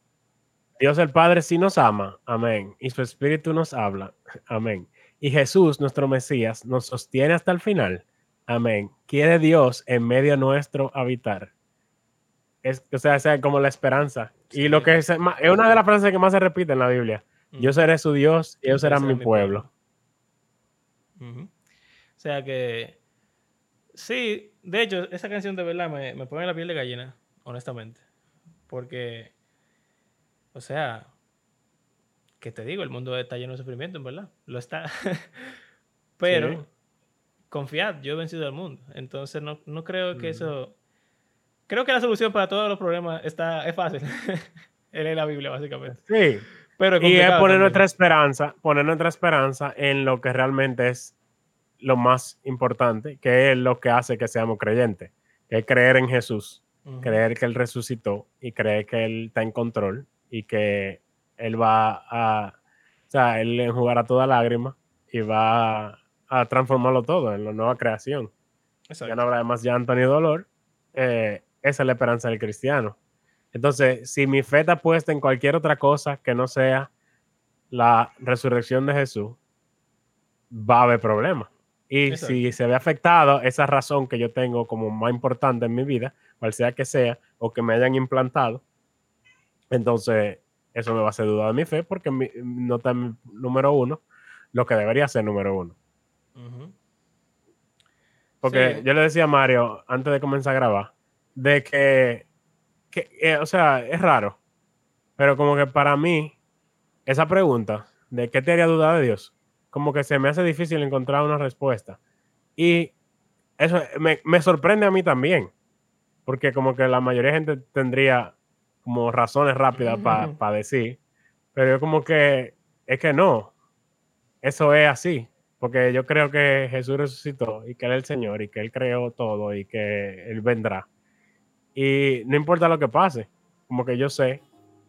Dios el Padre sí nos ama. Amén. Y su Espíritu nos habla. Amén. Y Jesús, nuestro Mesías, nos sostiene hasta el final. Amén. Quiere Dios en medio nuestro habitar. Es, o sea, es como la esperanza. Y lo que es, es una de las frases que más se repite en la Biblia. Yo Ujú. seré su Dios y ellos serán mi pueblo. O sea que. Sí, de hecho, esa canción de verdad me, me pone la piel de gallina, honestamente. Porque. O sea. Que te digo, el mundo está lleno de sufrimiento, en verdad. Lo está. <laughs> Pero. Sí. Confiad, yo he vencido al mundo. Entonces no, no creo que eso. Creo que la solución para todos los problemas está, es fácil. <laughs> Él es la Biblia, básicamente. Sí. Pero Y es poner también. nuestra esperanza, poner nuestra esperanza en lo que realmente es lo más importante, que es lo que hace que seamos creyentes, que es creer en Jesús, creer que Él resucitó y creer que Él está en control y que Él va a, o sea, Él enjugará toda lágrima y va a, a transformarlo todo en la nueva creación. Exacto. Ya no habrá más llanto ni dolor. eh, esa es la esperanza del cristiano. Entonces, si mi fe está puesta en cualquier otra cosa que no sea la resurrección de Jesús, va a haber problemas. Y Exacto. si se ve afectado esa razón que yo tengo como más importante en mi vida, cual sea que sea, o que me hayan implantado, entonces eso me va a hacer dudar de mi fe porque mi- no está en mi número uno lo que debería ser número uno. Porque Sí. yo le decía a Mario antes de comenzar a grabar, de que, que, eh, o sea, es raro, pero como que para mí, esa pregunta de qué te haría dudar de Dios, como que se me hace difícil encontrar una respuesta. Y eso me, me sorprende a mí también, porque como que la mayoría de gente tendría como razones rápidas para Ujú. decir, pero yo como que es que no, eso es así, porque yo creo que Jesús resucitó y que Él es el Señor y que Él creó todo y que Él vendrá. Y no importa lo que pase, como que yo sé,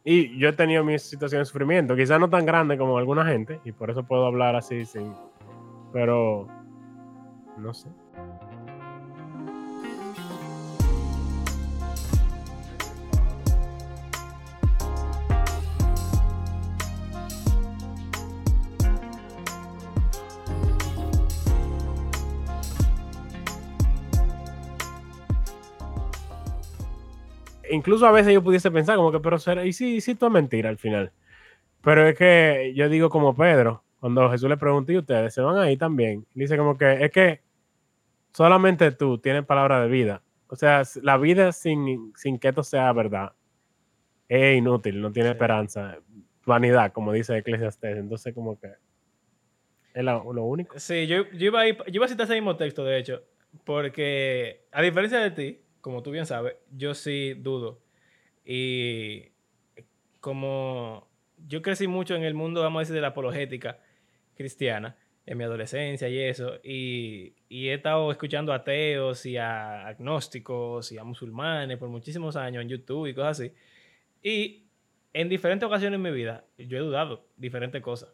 y yo he tenido mis situaciones de sufrimiento, quizás no tan grandes como alguna gente, y por eso puedo hablar así, sin, pero no sé. Incluso a veces yo pudiese pensar como que, pero será, y y si todo es mentira al final. Pero es que yo digo como Pedro, cuando Jesús le pregunta, ¿y ustedes se van ahí también? dice como que es que solamente tú tienes palabra de vida. O sea, la vida sin, sin que esto sea verdad es inútil, no tiene esperanza. Vanidad, como dice Eclesiastes. Entonces, como que es lo, único. Sí, yo, iba a yo iba a citar ese mismo texto, de hecho, porque a diferencia de ti, como tú bien sabes, yo sí dudo. Y como yo crecí mucho en el mundo, vamos a decir, de la apologética cristiana en mi adolescencia y eso, y, he estado escuchando a ateos y a agnósticos y a musulmanes por muchísimos años en YouTube y cosas así. Y en diferentes ocasiones en mi vida, yo he dudado diferentes cosas.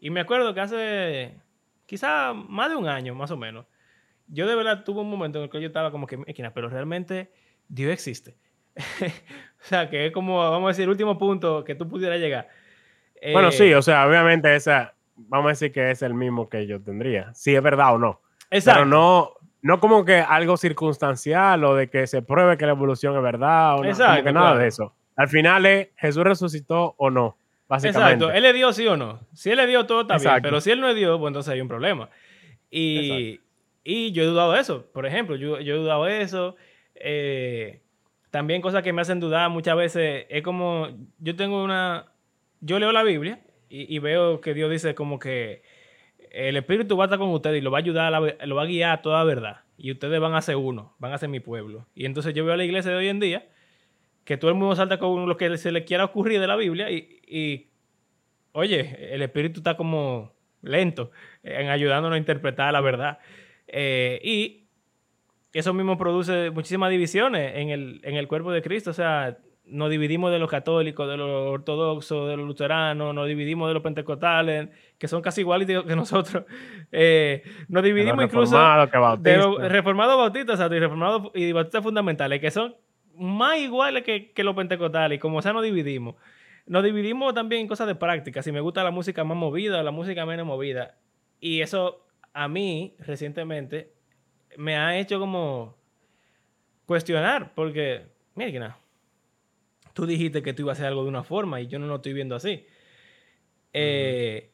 Y me acuerdo que hace quizá más de un año, más o menos, yo de verdad tuve un momento en el que yo estaba como que, pero realmente Dios existe. <laughs> o sea, que es como, vamos a decir, el último punto que tú pudieras llegar. bueno, sí, eh, o sea, obviamente esa, vamos a decir que es el mismo que yo tendría, si es verdad o no. Exacto. Pero no, no como que algo circunstancial o de que se pruebe que la evolución es verdad o no, como que nada de eso. Al final es Jesús resucitó o no, básicamente. Exacto, él le dio sí o no. Si él le dio todo está bien, pero si él no le dio, pues entonces hay un problema. Y, y yo he dudado eso, por ejemplo, yo, he dudado eso. Eh, también cosas que me hacen dudar muchas veces es como, yo tengo una, yo leo la Biblia y, veo que Dios dice como que el Espíritu va a estar con ustedes y lo va a ayudar, lo va a guiar a toda verdad. Y ustedes van a ser uno, van a ser mi pueblo. Y entonces yo veo a la iglesia de hoy en día que todo el mundo salta con lo que se le quiera ocurrir de la Biblia y, oye, el Espíritu está como lento en ayudándonos a interpretar la verdad. Eh, y eso mismo produce muchísimas divisiones en el, en el cuerpo de Cristo. O sea, nos dividimos de los católicos, de los ortodoxos, de los luteranos, nos dividimos de los pentecostales, que son casi iguales que <laughs> nosotros. Eh, nos dividimos incluso de los reformados bautistas y reformados y bautistas fundamentales, que son más iguales que, que los pentecostales, y como sea nos dividimos. Nos dividimos también en cosas de práctica, si me gusta la música más movida o la música menos movida. Y eso a mí, recientemente, me ha hecho como cuestionar, porque, mira, tú dijiste que tú ibas a hacer algo de una forma y yo no lo estoy viendo así. Eh,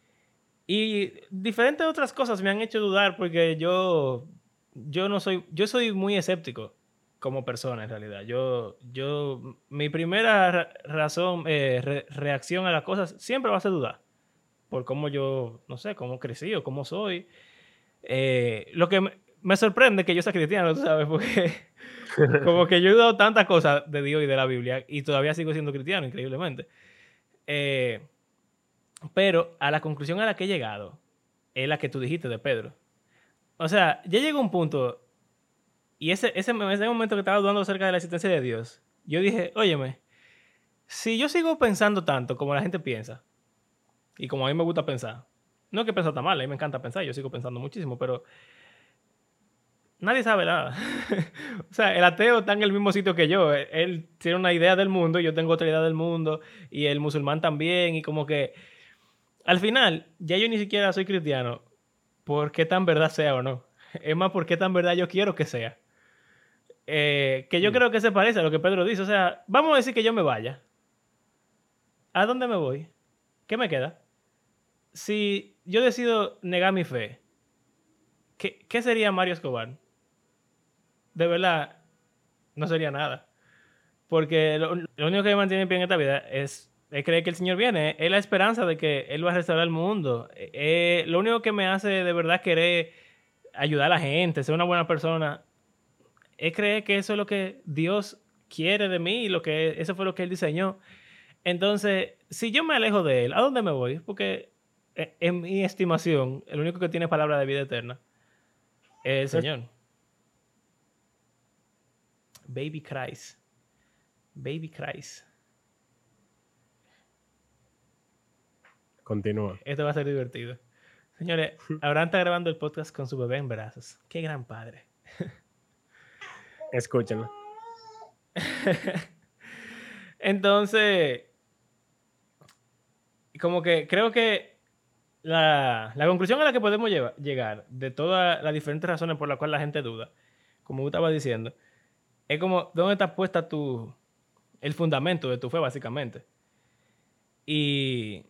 y diferentes otras cosas me han hecho dudar porque yo, yo no soy, yo soy muy escéptico como persona en realidad. Yo, yo, mi primera razón, eh, reacción a las cosas siempre va a ser dudar por cómo yo, no sé, cómo crecí o cómo soy. Eh, lo que me, sorprende que yo sea cristiano, ¿sabes? Porque <laughs> como que yo he dudado tantas cosas de Dios y de la Biblia y todavía sigo siendo cristiano, increíblemente. Eh, pero a la conclusión a la que he llegado es la que tú dijiste de Pedro. O sea, ya llegó un punto y ese, ese, ese momento que estaba dudando acerca de la existencia de Dios, yo dije, óyeme, si yo sigo pensando tanto como la gente piensa, y como a mí me gusta pensar, no que pensar tan mal, a mí me encanta pensar, yo sigo pensando muchísimo, pero nadie sabe nada. <laughs> o sea, el ateo está en el mismo sitio que yo. Él tiene una idea del mundo, yo tengo otra idea del mundo, y el musulmán también, y como que al final, ya yo ni siquiera soy cristiano, por qué tan verdad sea o no. Es más, por qué tan verdad yo quiero que sea. Eh, que yo mm. creo que se parece a lo que Pedro dice. O sea, vamos a decir que yo me vaya. ¿A dónde me voy? ¿Qué me queda? Si yo decido negar mi fe, ¿qué, sería Mario Escobar? de verdad, no sería nada. Porque lo, único que me mantiene en pie en esta vida es, creer que el Señor viene. Es la esperanza de que Él va a restaurar el mundo. Eh, lo único que me hace de verdad querer ayudar a la gente, ser una buena persona, es creer que eso es lo que Dios quiere de mí y lo que, eso fue lo que Él diseñó. Entonces, si yo me alejo de Él, ¿a dónde me voy? Porque eh, en mi estimación, el único que tiene palabra de vida eterna es el Señor. Baby Cries. Baby Cries. Continúa. Esto va a ser divertido. Señores, <laughs> Abraham está grabando el podcast con su bebé en brazos. Qué gran padre. Escúchenlo. <laughs> Entonces, como que creo que la, la, conclusión a la que podemos llegar de todas las diferentes razones por las cuales la gente duda, como estaba diciendo, es como, ¿dónde está puesta tu, el fundamento de tu fe, básicamente? Y,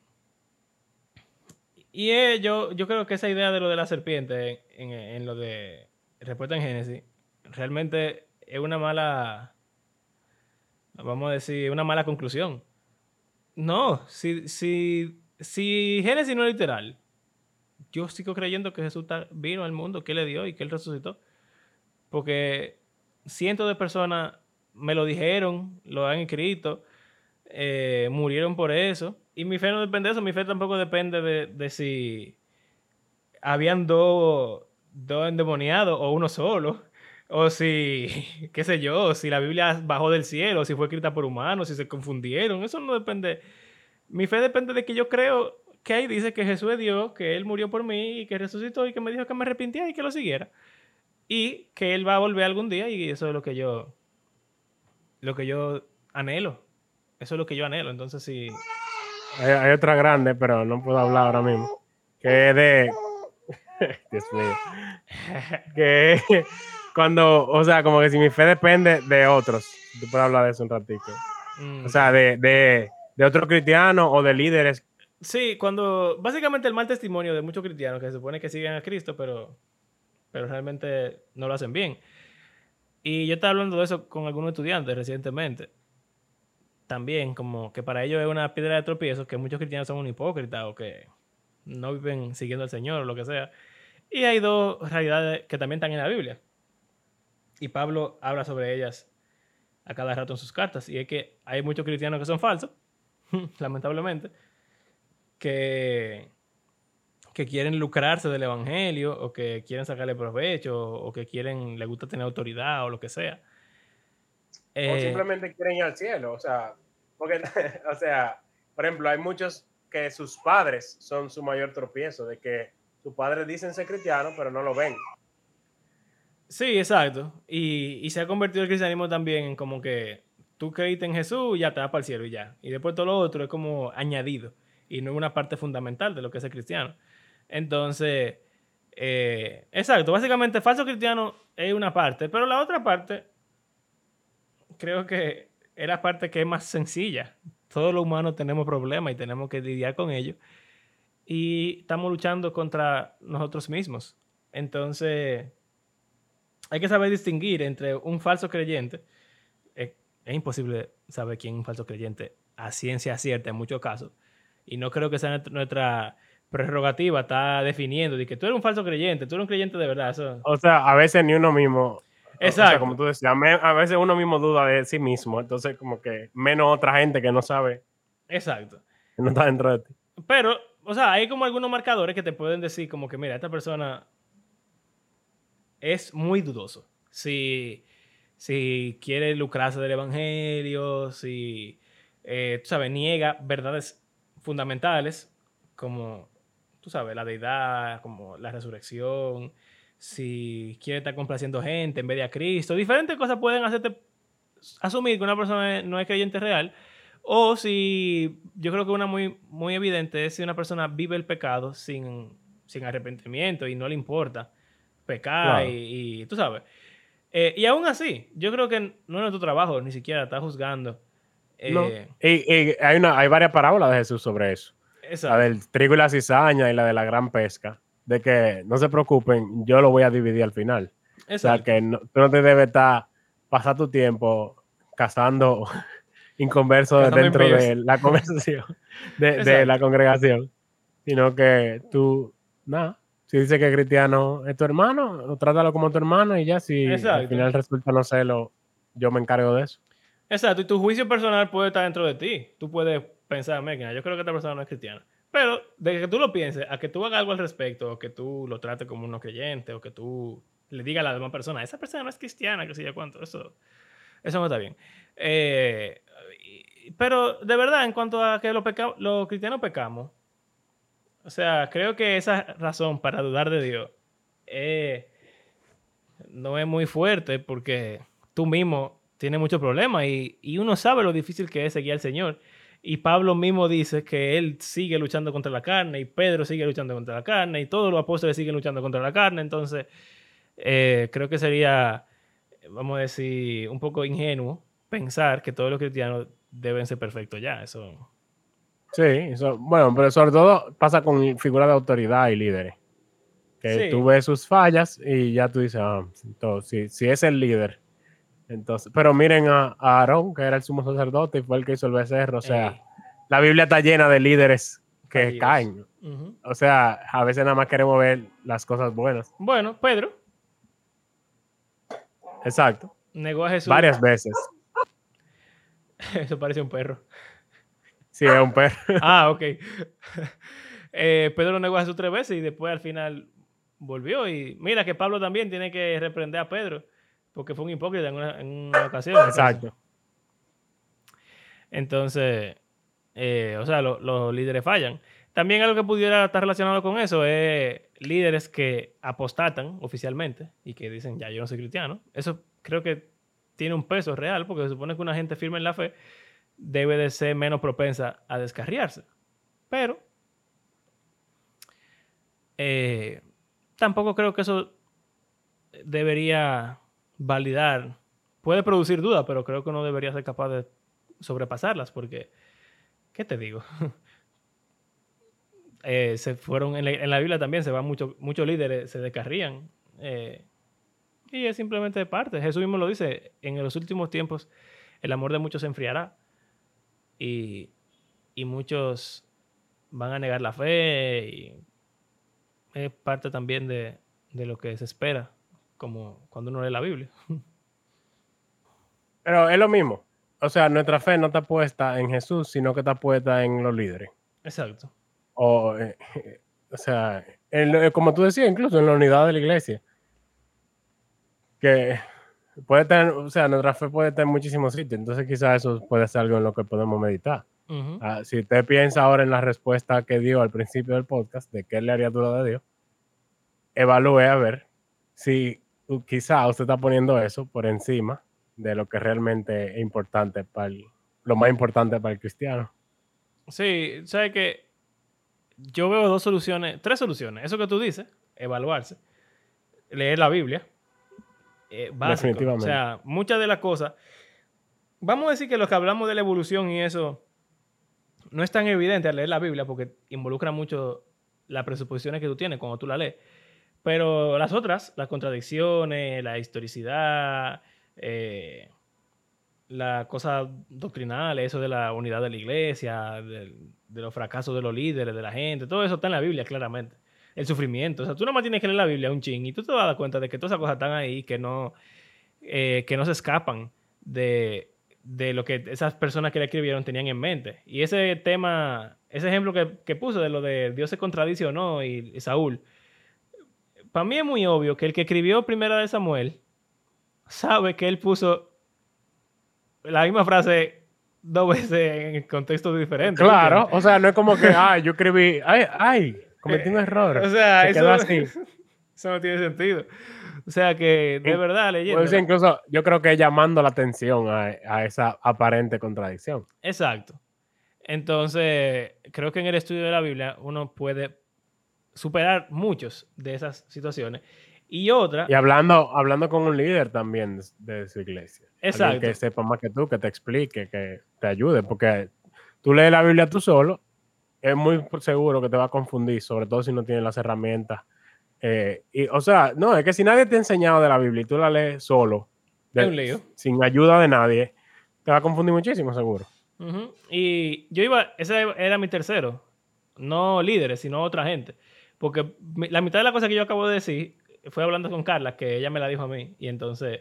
Y yo, yo creo que esa idea de lo de la serpiente en, en lo de respuesta en Génesis, realmente es una mala, vamos a decir, una mala conclusión. No, si, si, si Génesis no es literal, yo sigo creyendo que Jesús vino al mundo, que le dio y que él resucitó. Porque cientos de personas me lo dijeron, lo han escrito, eh, murieron por eso. Y mi fe no depende de eso, mi fe tampoco depende de, si habían dos, dos endemoniados o uno solo. O si, <laughs> qué sé yo, si la Biblia bajó del cielo, si fue escrita por humanos, si se confundieron. Eso no depende. Mi fe depende de que yo creo que ahí dice que Jesús es Dios, que Él murió por mí y que resucitó y que me dijo que me arrepintiera y que lo siguiera. Y que Él va a volver algún día y eso es lo que yo, lo que yo anhelo. Eso es lo que yo anhelo. Entonces, sí. Hay, otra grande, pero no puedo hablar ahora mismo. Que es de. <laughs> Dios mío. que <laughs> cuando, o sea, como que si mi fe depende de otros. Tú puedes hablar de eso un ratito. O sea, mm. de, de, de otros cristianos o de líderes. Sí, cuando. Básicamente el mal testimonio de muchos cristianos que se supone que siguen a Cristo, pero, pero realmente no lo hacen bien. Y yo estaba hablando de eso con algunos estudiantes recientemente también como que para ellos es una piedra de tropiezo, que muchos cristianos son un hipócrita o que no viven siguiendo al Señor o lo que sea. Y hay dos realidades que también están en la Biblia. Y Pablo habla sobre ellas a cada rato en sus cartas. Y es que hay muchos cristianos que son falsos, <laughs> lamentablemente, que, que quieren lucrarse del Evangelio o que quieren sacarle provecho o que quieren, le gusta tener autoridad o lo que sea o eh, simplemente quieren ir al cielo, o sea, porque, <laughs> o sea, por ejemplo, hay muchos que sus padres son su mayor tropiezo, de que sus padres dicen ser cristianos, pero no lo ven. Sí, exacto. Y, se ha convertido el cristianismo también en como que tú creíste en Jesús, ya te vas para el cielo y ya. Y después todo lo otro es como añadido y no es una parte fundamental de lo que es el cristiano. Entonces, eh, exacto, básicamente falso cristiano es una parte, pero la otra parte creo que es la parte que es más sencilla. Todos los humanos tenemos problemas y tenemos que lidiar con ellos. Y estamos luchando contra nosotros mismos. Entonces, hay que saber distinguir entre un falso creyente. Es, imposible saber quién es un falso creyente a ciencia cierta en muchos casos. Y no creo que sea nuestra prerrogativa está definiendo de que tú eres un falso creyente, tú eres un creyente de verdad. O sea, a veces ni uno mismo Exacto. como tú decías, a veces uno mismo duda de sí mismo, entonces como que menos otra gente que no sabe. Exacto. Que no está dentro de ti. Pero, o sea, hay como algunos marcadores que te pueden decir como que, mira, esta persona es muy dudoso. Si, si quiere lucrarse del evangelio, si, eh, tú sabes, niega verdades fundamentales como, tú sabes, la deidad, como la resurrección, si quiere estar complaciendo gente en vez de a Cristo. Diferentes cosas pueden hacerte asumir que una persona no es creyente real. O si, yo creo que una muy, muy evidente es si una persona vive el pecado sin, sin arrepentimiento y no le importa pecar y, tú sabes. Eh, y aún así, yo creo que no es tu trabajo ni siquiera está juzgando. Eh, y, hay, una, hay varias parábolas de Jesús sobre eso. La del trigo y la cizaña y la de la gran pesca de que no se preocupen, yo lo voy a dividir al final. O sea, que no, tú no te debes estar, pasar tu tiempo cazando <laughs> inconversos dentro de la conversación, de, la congregación, sino que tú, nada, si dice que cristiano es tu hermano, trátalo como tu hermano y ya si al final resulta no lo yo me encargo de eso. Exacto, y tu juicio personal puede estar dentro de ti. Tú puedes pensar, yo creo que esta persona no es cristiana. Pero de que tú lo pienses, a que tú hagas algo al respecto, o que tú lo trates como uno creyente, o que tú le digas a la demás persona, esa persona no es cristiana, que sé yo cuánto, eso, eso no está bien. Eh, pero de verdad, en cuanto a que los, los cristianos pecamos, o sea, creo que esa razón para dudar de Dios eh, no es muy fuerte porque tú mismo tienes muchos problemas y, uno sabe lo difícil que es seguir al Señor. Y Pablo mismo dice que él sigue luchando contra la carne y Pedro sigue luchando contra la carne y todos los apóstoles siguen luchando contra la carne. Entonces, eh, creo que sería, vamos a decir, un poco ingenuo pensar que todos los cristianos deben ser perfectos ya. Eso, Sí, eso- bueno, pero sobre todo pasa con figuras de autoridad y líderes. Que Sí. tú ves sus fallas y ya tú dices, ah, entonces, si, si es el líder. Entonces, pero miren a, a Aarón, que era el sumo sacerdote y fue el que hizo el becerro. O sea, Ey, la Biblia está llena de líderes que caen. O sea, a veces nada más queremos ver las cosas buenas. Bueno, Pedro Exacto. negó a Jesús. Varias veces. <laughs> Eso parece un perro. Sí, es un perro. <laughs> Ah, ok. <laughs> Eh, Pedro negó a Jesús tres veces y después al final volvió. Y mira que Pablo también tiene que reprender a Pedro porque fue un hipócrita en una, en una ocasión. Exacto. Entonces, eh, o sea, lo- los líderes fallan. También algo que pudiera estar relacionado con eso es líderes que apostatan oficialmente y que dicen, ya, yo no soy cristiano. Eso creo que tiene un peso real porque se supone que una gente firme en la fe debe de ser menos propensa a descarriarse. Pero eh, tampoco creo que eso debería validar. Puede producir dudas, pero creo que uno debería ser capaz de sobrepasarlas porque, ¿qué te digo? <laughs> Eh, se fueron en la, Biblia también se van muchos muchos líderes se descarrían eh, y es simplemente parte Jesús mismo lo dice en los últimos tiempos el amor de muchos se enfriará y, y muchos van a negar la fe y es parte también de, de lo que se espera como cuando uno lee la Biblia <laughs> Pero es lo mismo. O sea, nuestra fe no está puesta en Jesús, sino que está puesta en los líderes. exacto O, eh, <laughs> o sea, en lo- como tú decías, incluso en la unidad de la iglesia. Que puede tener, o sea, nuestra fe puede estar en muchísimos sitios. Entonces, quizás eso puede ser algo en lo que podemos meditar. Ah, si usted piensa ahora en la respuesta que dio al principio del podcast, de qué le haría duda de Dios, evalúe a ver si u- quizá usted está poniendo eso por encima de lo que realmente es importante para el- lo más importante para el cristiano. Sí, sabes que yo veo dos soluciones, tres soluciones. Eso que tú dices, evaluarse, leer la Biblia, eh, básico. Definitivamente. O sea, muchas de las cosas. Vamos a decir que lo que hablamos de la evolución y eso no es tan evidente al leer la Biblia porque involucra mucho las presuposiciones que tú tienes cuando tú la lees. Pero las otras, las contradicciones, la historicidad, eh, las cosas doctrinales, eso de la unidad de la iglesia, de, los fracasos de los líderes, de la gente, todo eso está en la Biblia claramente. El sufrimiento, o sea, tú nomás tienes que leer la Biblia un ching y tú te vas a dar cuenta de que todas esas cosas están ahí, que no, eh, que no se escapan de, de lo que esas personas que le escribieron tenían en mente. Y ese tema, ese ejemplo que, que puso de lo de Dios se contradice o no y, y Saúl, para mí es muy obvio que el que escribió Primera de Samuel sabe que él puso la misma frase dos veces en contextos diferentes. ¿tú Claro, o sea, no es como que, <laughs> ay, yo escribí, ay, ay, cometí un error. O sea, Se eso, quedó así. <laughs> eso no tiene sentido. O sea que, de Sí, verdad, leyendo. Sea, incluso yo creo que llamando la atención a, a esa aparente contradicción. Exacto. Entonces, creo que en el estudio de la Biblia uno puede superar muchos de esas situaciones. Y otra, Y hablando, hablando con un líder también de, de su iglesia. Alguien Exacto. que sepa más que tú, que te explique, que te ayude, porque tú lees la Biblia tú solo, es muy seguro que te va a confundir, sobre todo si no tienes las herramientas. Eh, y, o sea, no, es que si nadie te ha enseñado de la Biblia y tú la lees solo, de- sin ayuda de nadie, te va a confundir muchísimo, seguro. Y yo iba, ese era mi tercero, no líderes, sino otra gente. Porque la mitad de la cosa que yo acabo de decir fue hablando con Carla, que ella me la dijo a mí, y entonces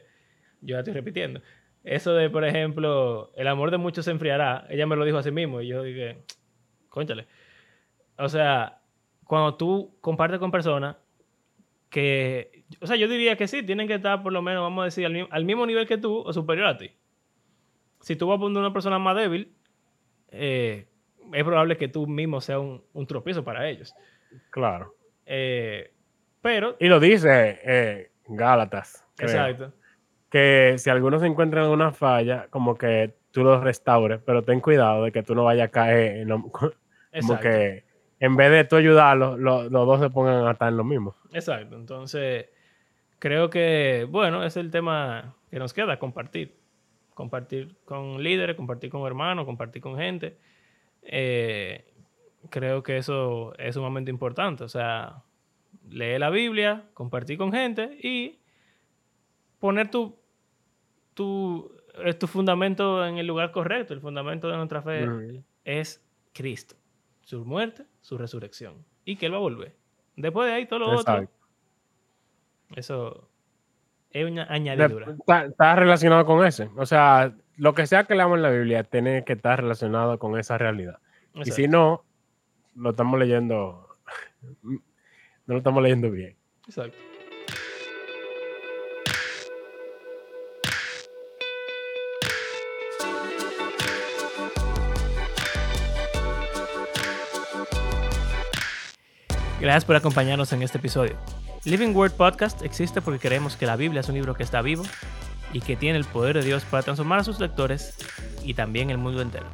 yo la estoy repitiendo. Eso de, por ejemplo, el amor de muchos se enfriará, ella me lo dijo a sí mismo, y yo dije, conchale. O sea, cuando tú compartes con personas que, o sea, yo diría que sí, tienen que estar por lo menos, vamos a decir, al, mi- al mismo nivel que tú o superior a ti si tú vas a poner una persona más débil, eh, es probable que tú mismo seas un, un tropiezo para ellos. Claro. Eh, pero, Y lo dice eh, Gálatas. creo, exacto. Que si algunos se encuentran en una falla, como que tú los restaures, pero ten cuidado de que tú no vayas a caer en lo- Exacto. que en vez de tú ayudarlos, lo- los dos se pongan a estar en lo mismo. Exacto. Entonces, creo que, bueno, es el tema que nos queda, compartir. Compartir con líderes, compartir con hermanos, compartir con gente. eh, creo que eso es sumamente importante. O sea, lee la Biblia, compartir con gente y poner tu, tu, tu fundamento en el lugar correcto. El fundamento de nuestra fe Ujú. es Cristo, su muerte, su resurrección y que Él va a volver. Después de ahí, todo lo otro, Exacto. eso es una añadidura. Está, está relacionado con ese. O sea, lo que sea que leamos en la Biblia tiene que estar relacionado con esa realidad. Y si no, lo estamos leyendo, <laughs> no lo estamos leyendo bien. Exacto. Gracias por acompañarnos en este episodio. Living Word Podcast existe porque creemos que la Biblia es un libro que está vivo y que tiene el poder de Dios para transformar a sus lectores y también el mundo entero.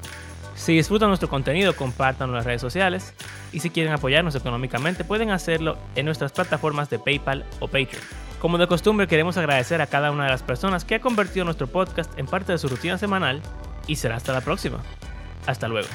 Si disfrutan nuestro contenido, compártanlo en las redes sociales y si quieren apoyarnos económicamente pueden hacerlo en nuestras plataformas de PayPal o Patreon. Como de costumbre queremos agradecer a cada una de las personas que ha convertido nuestro podcast en parte de su rutina semanal y será hasta la próxima. Hasta luego.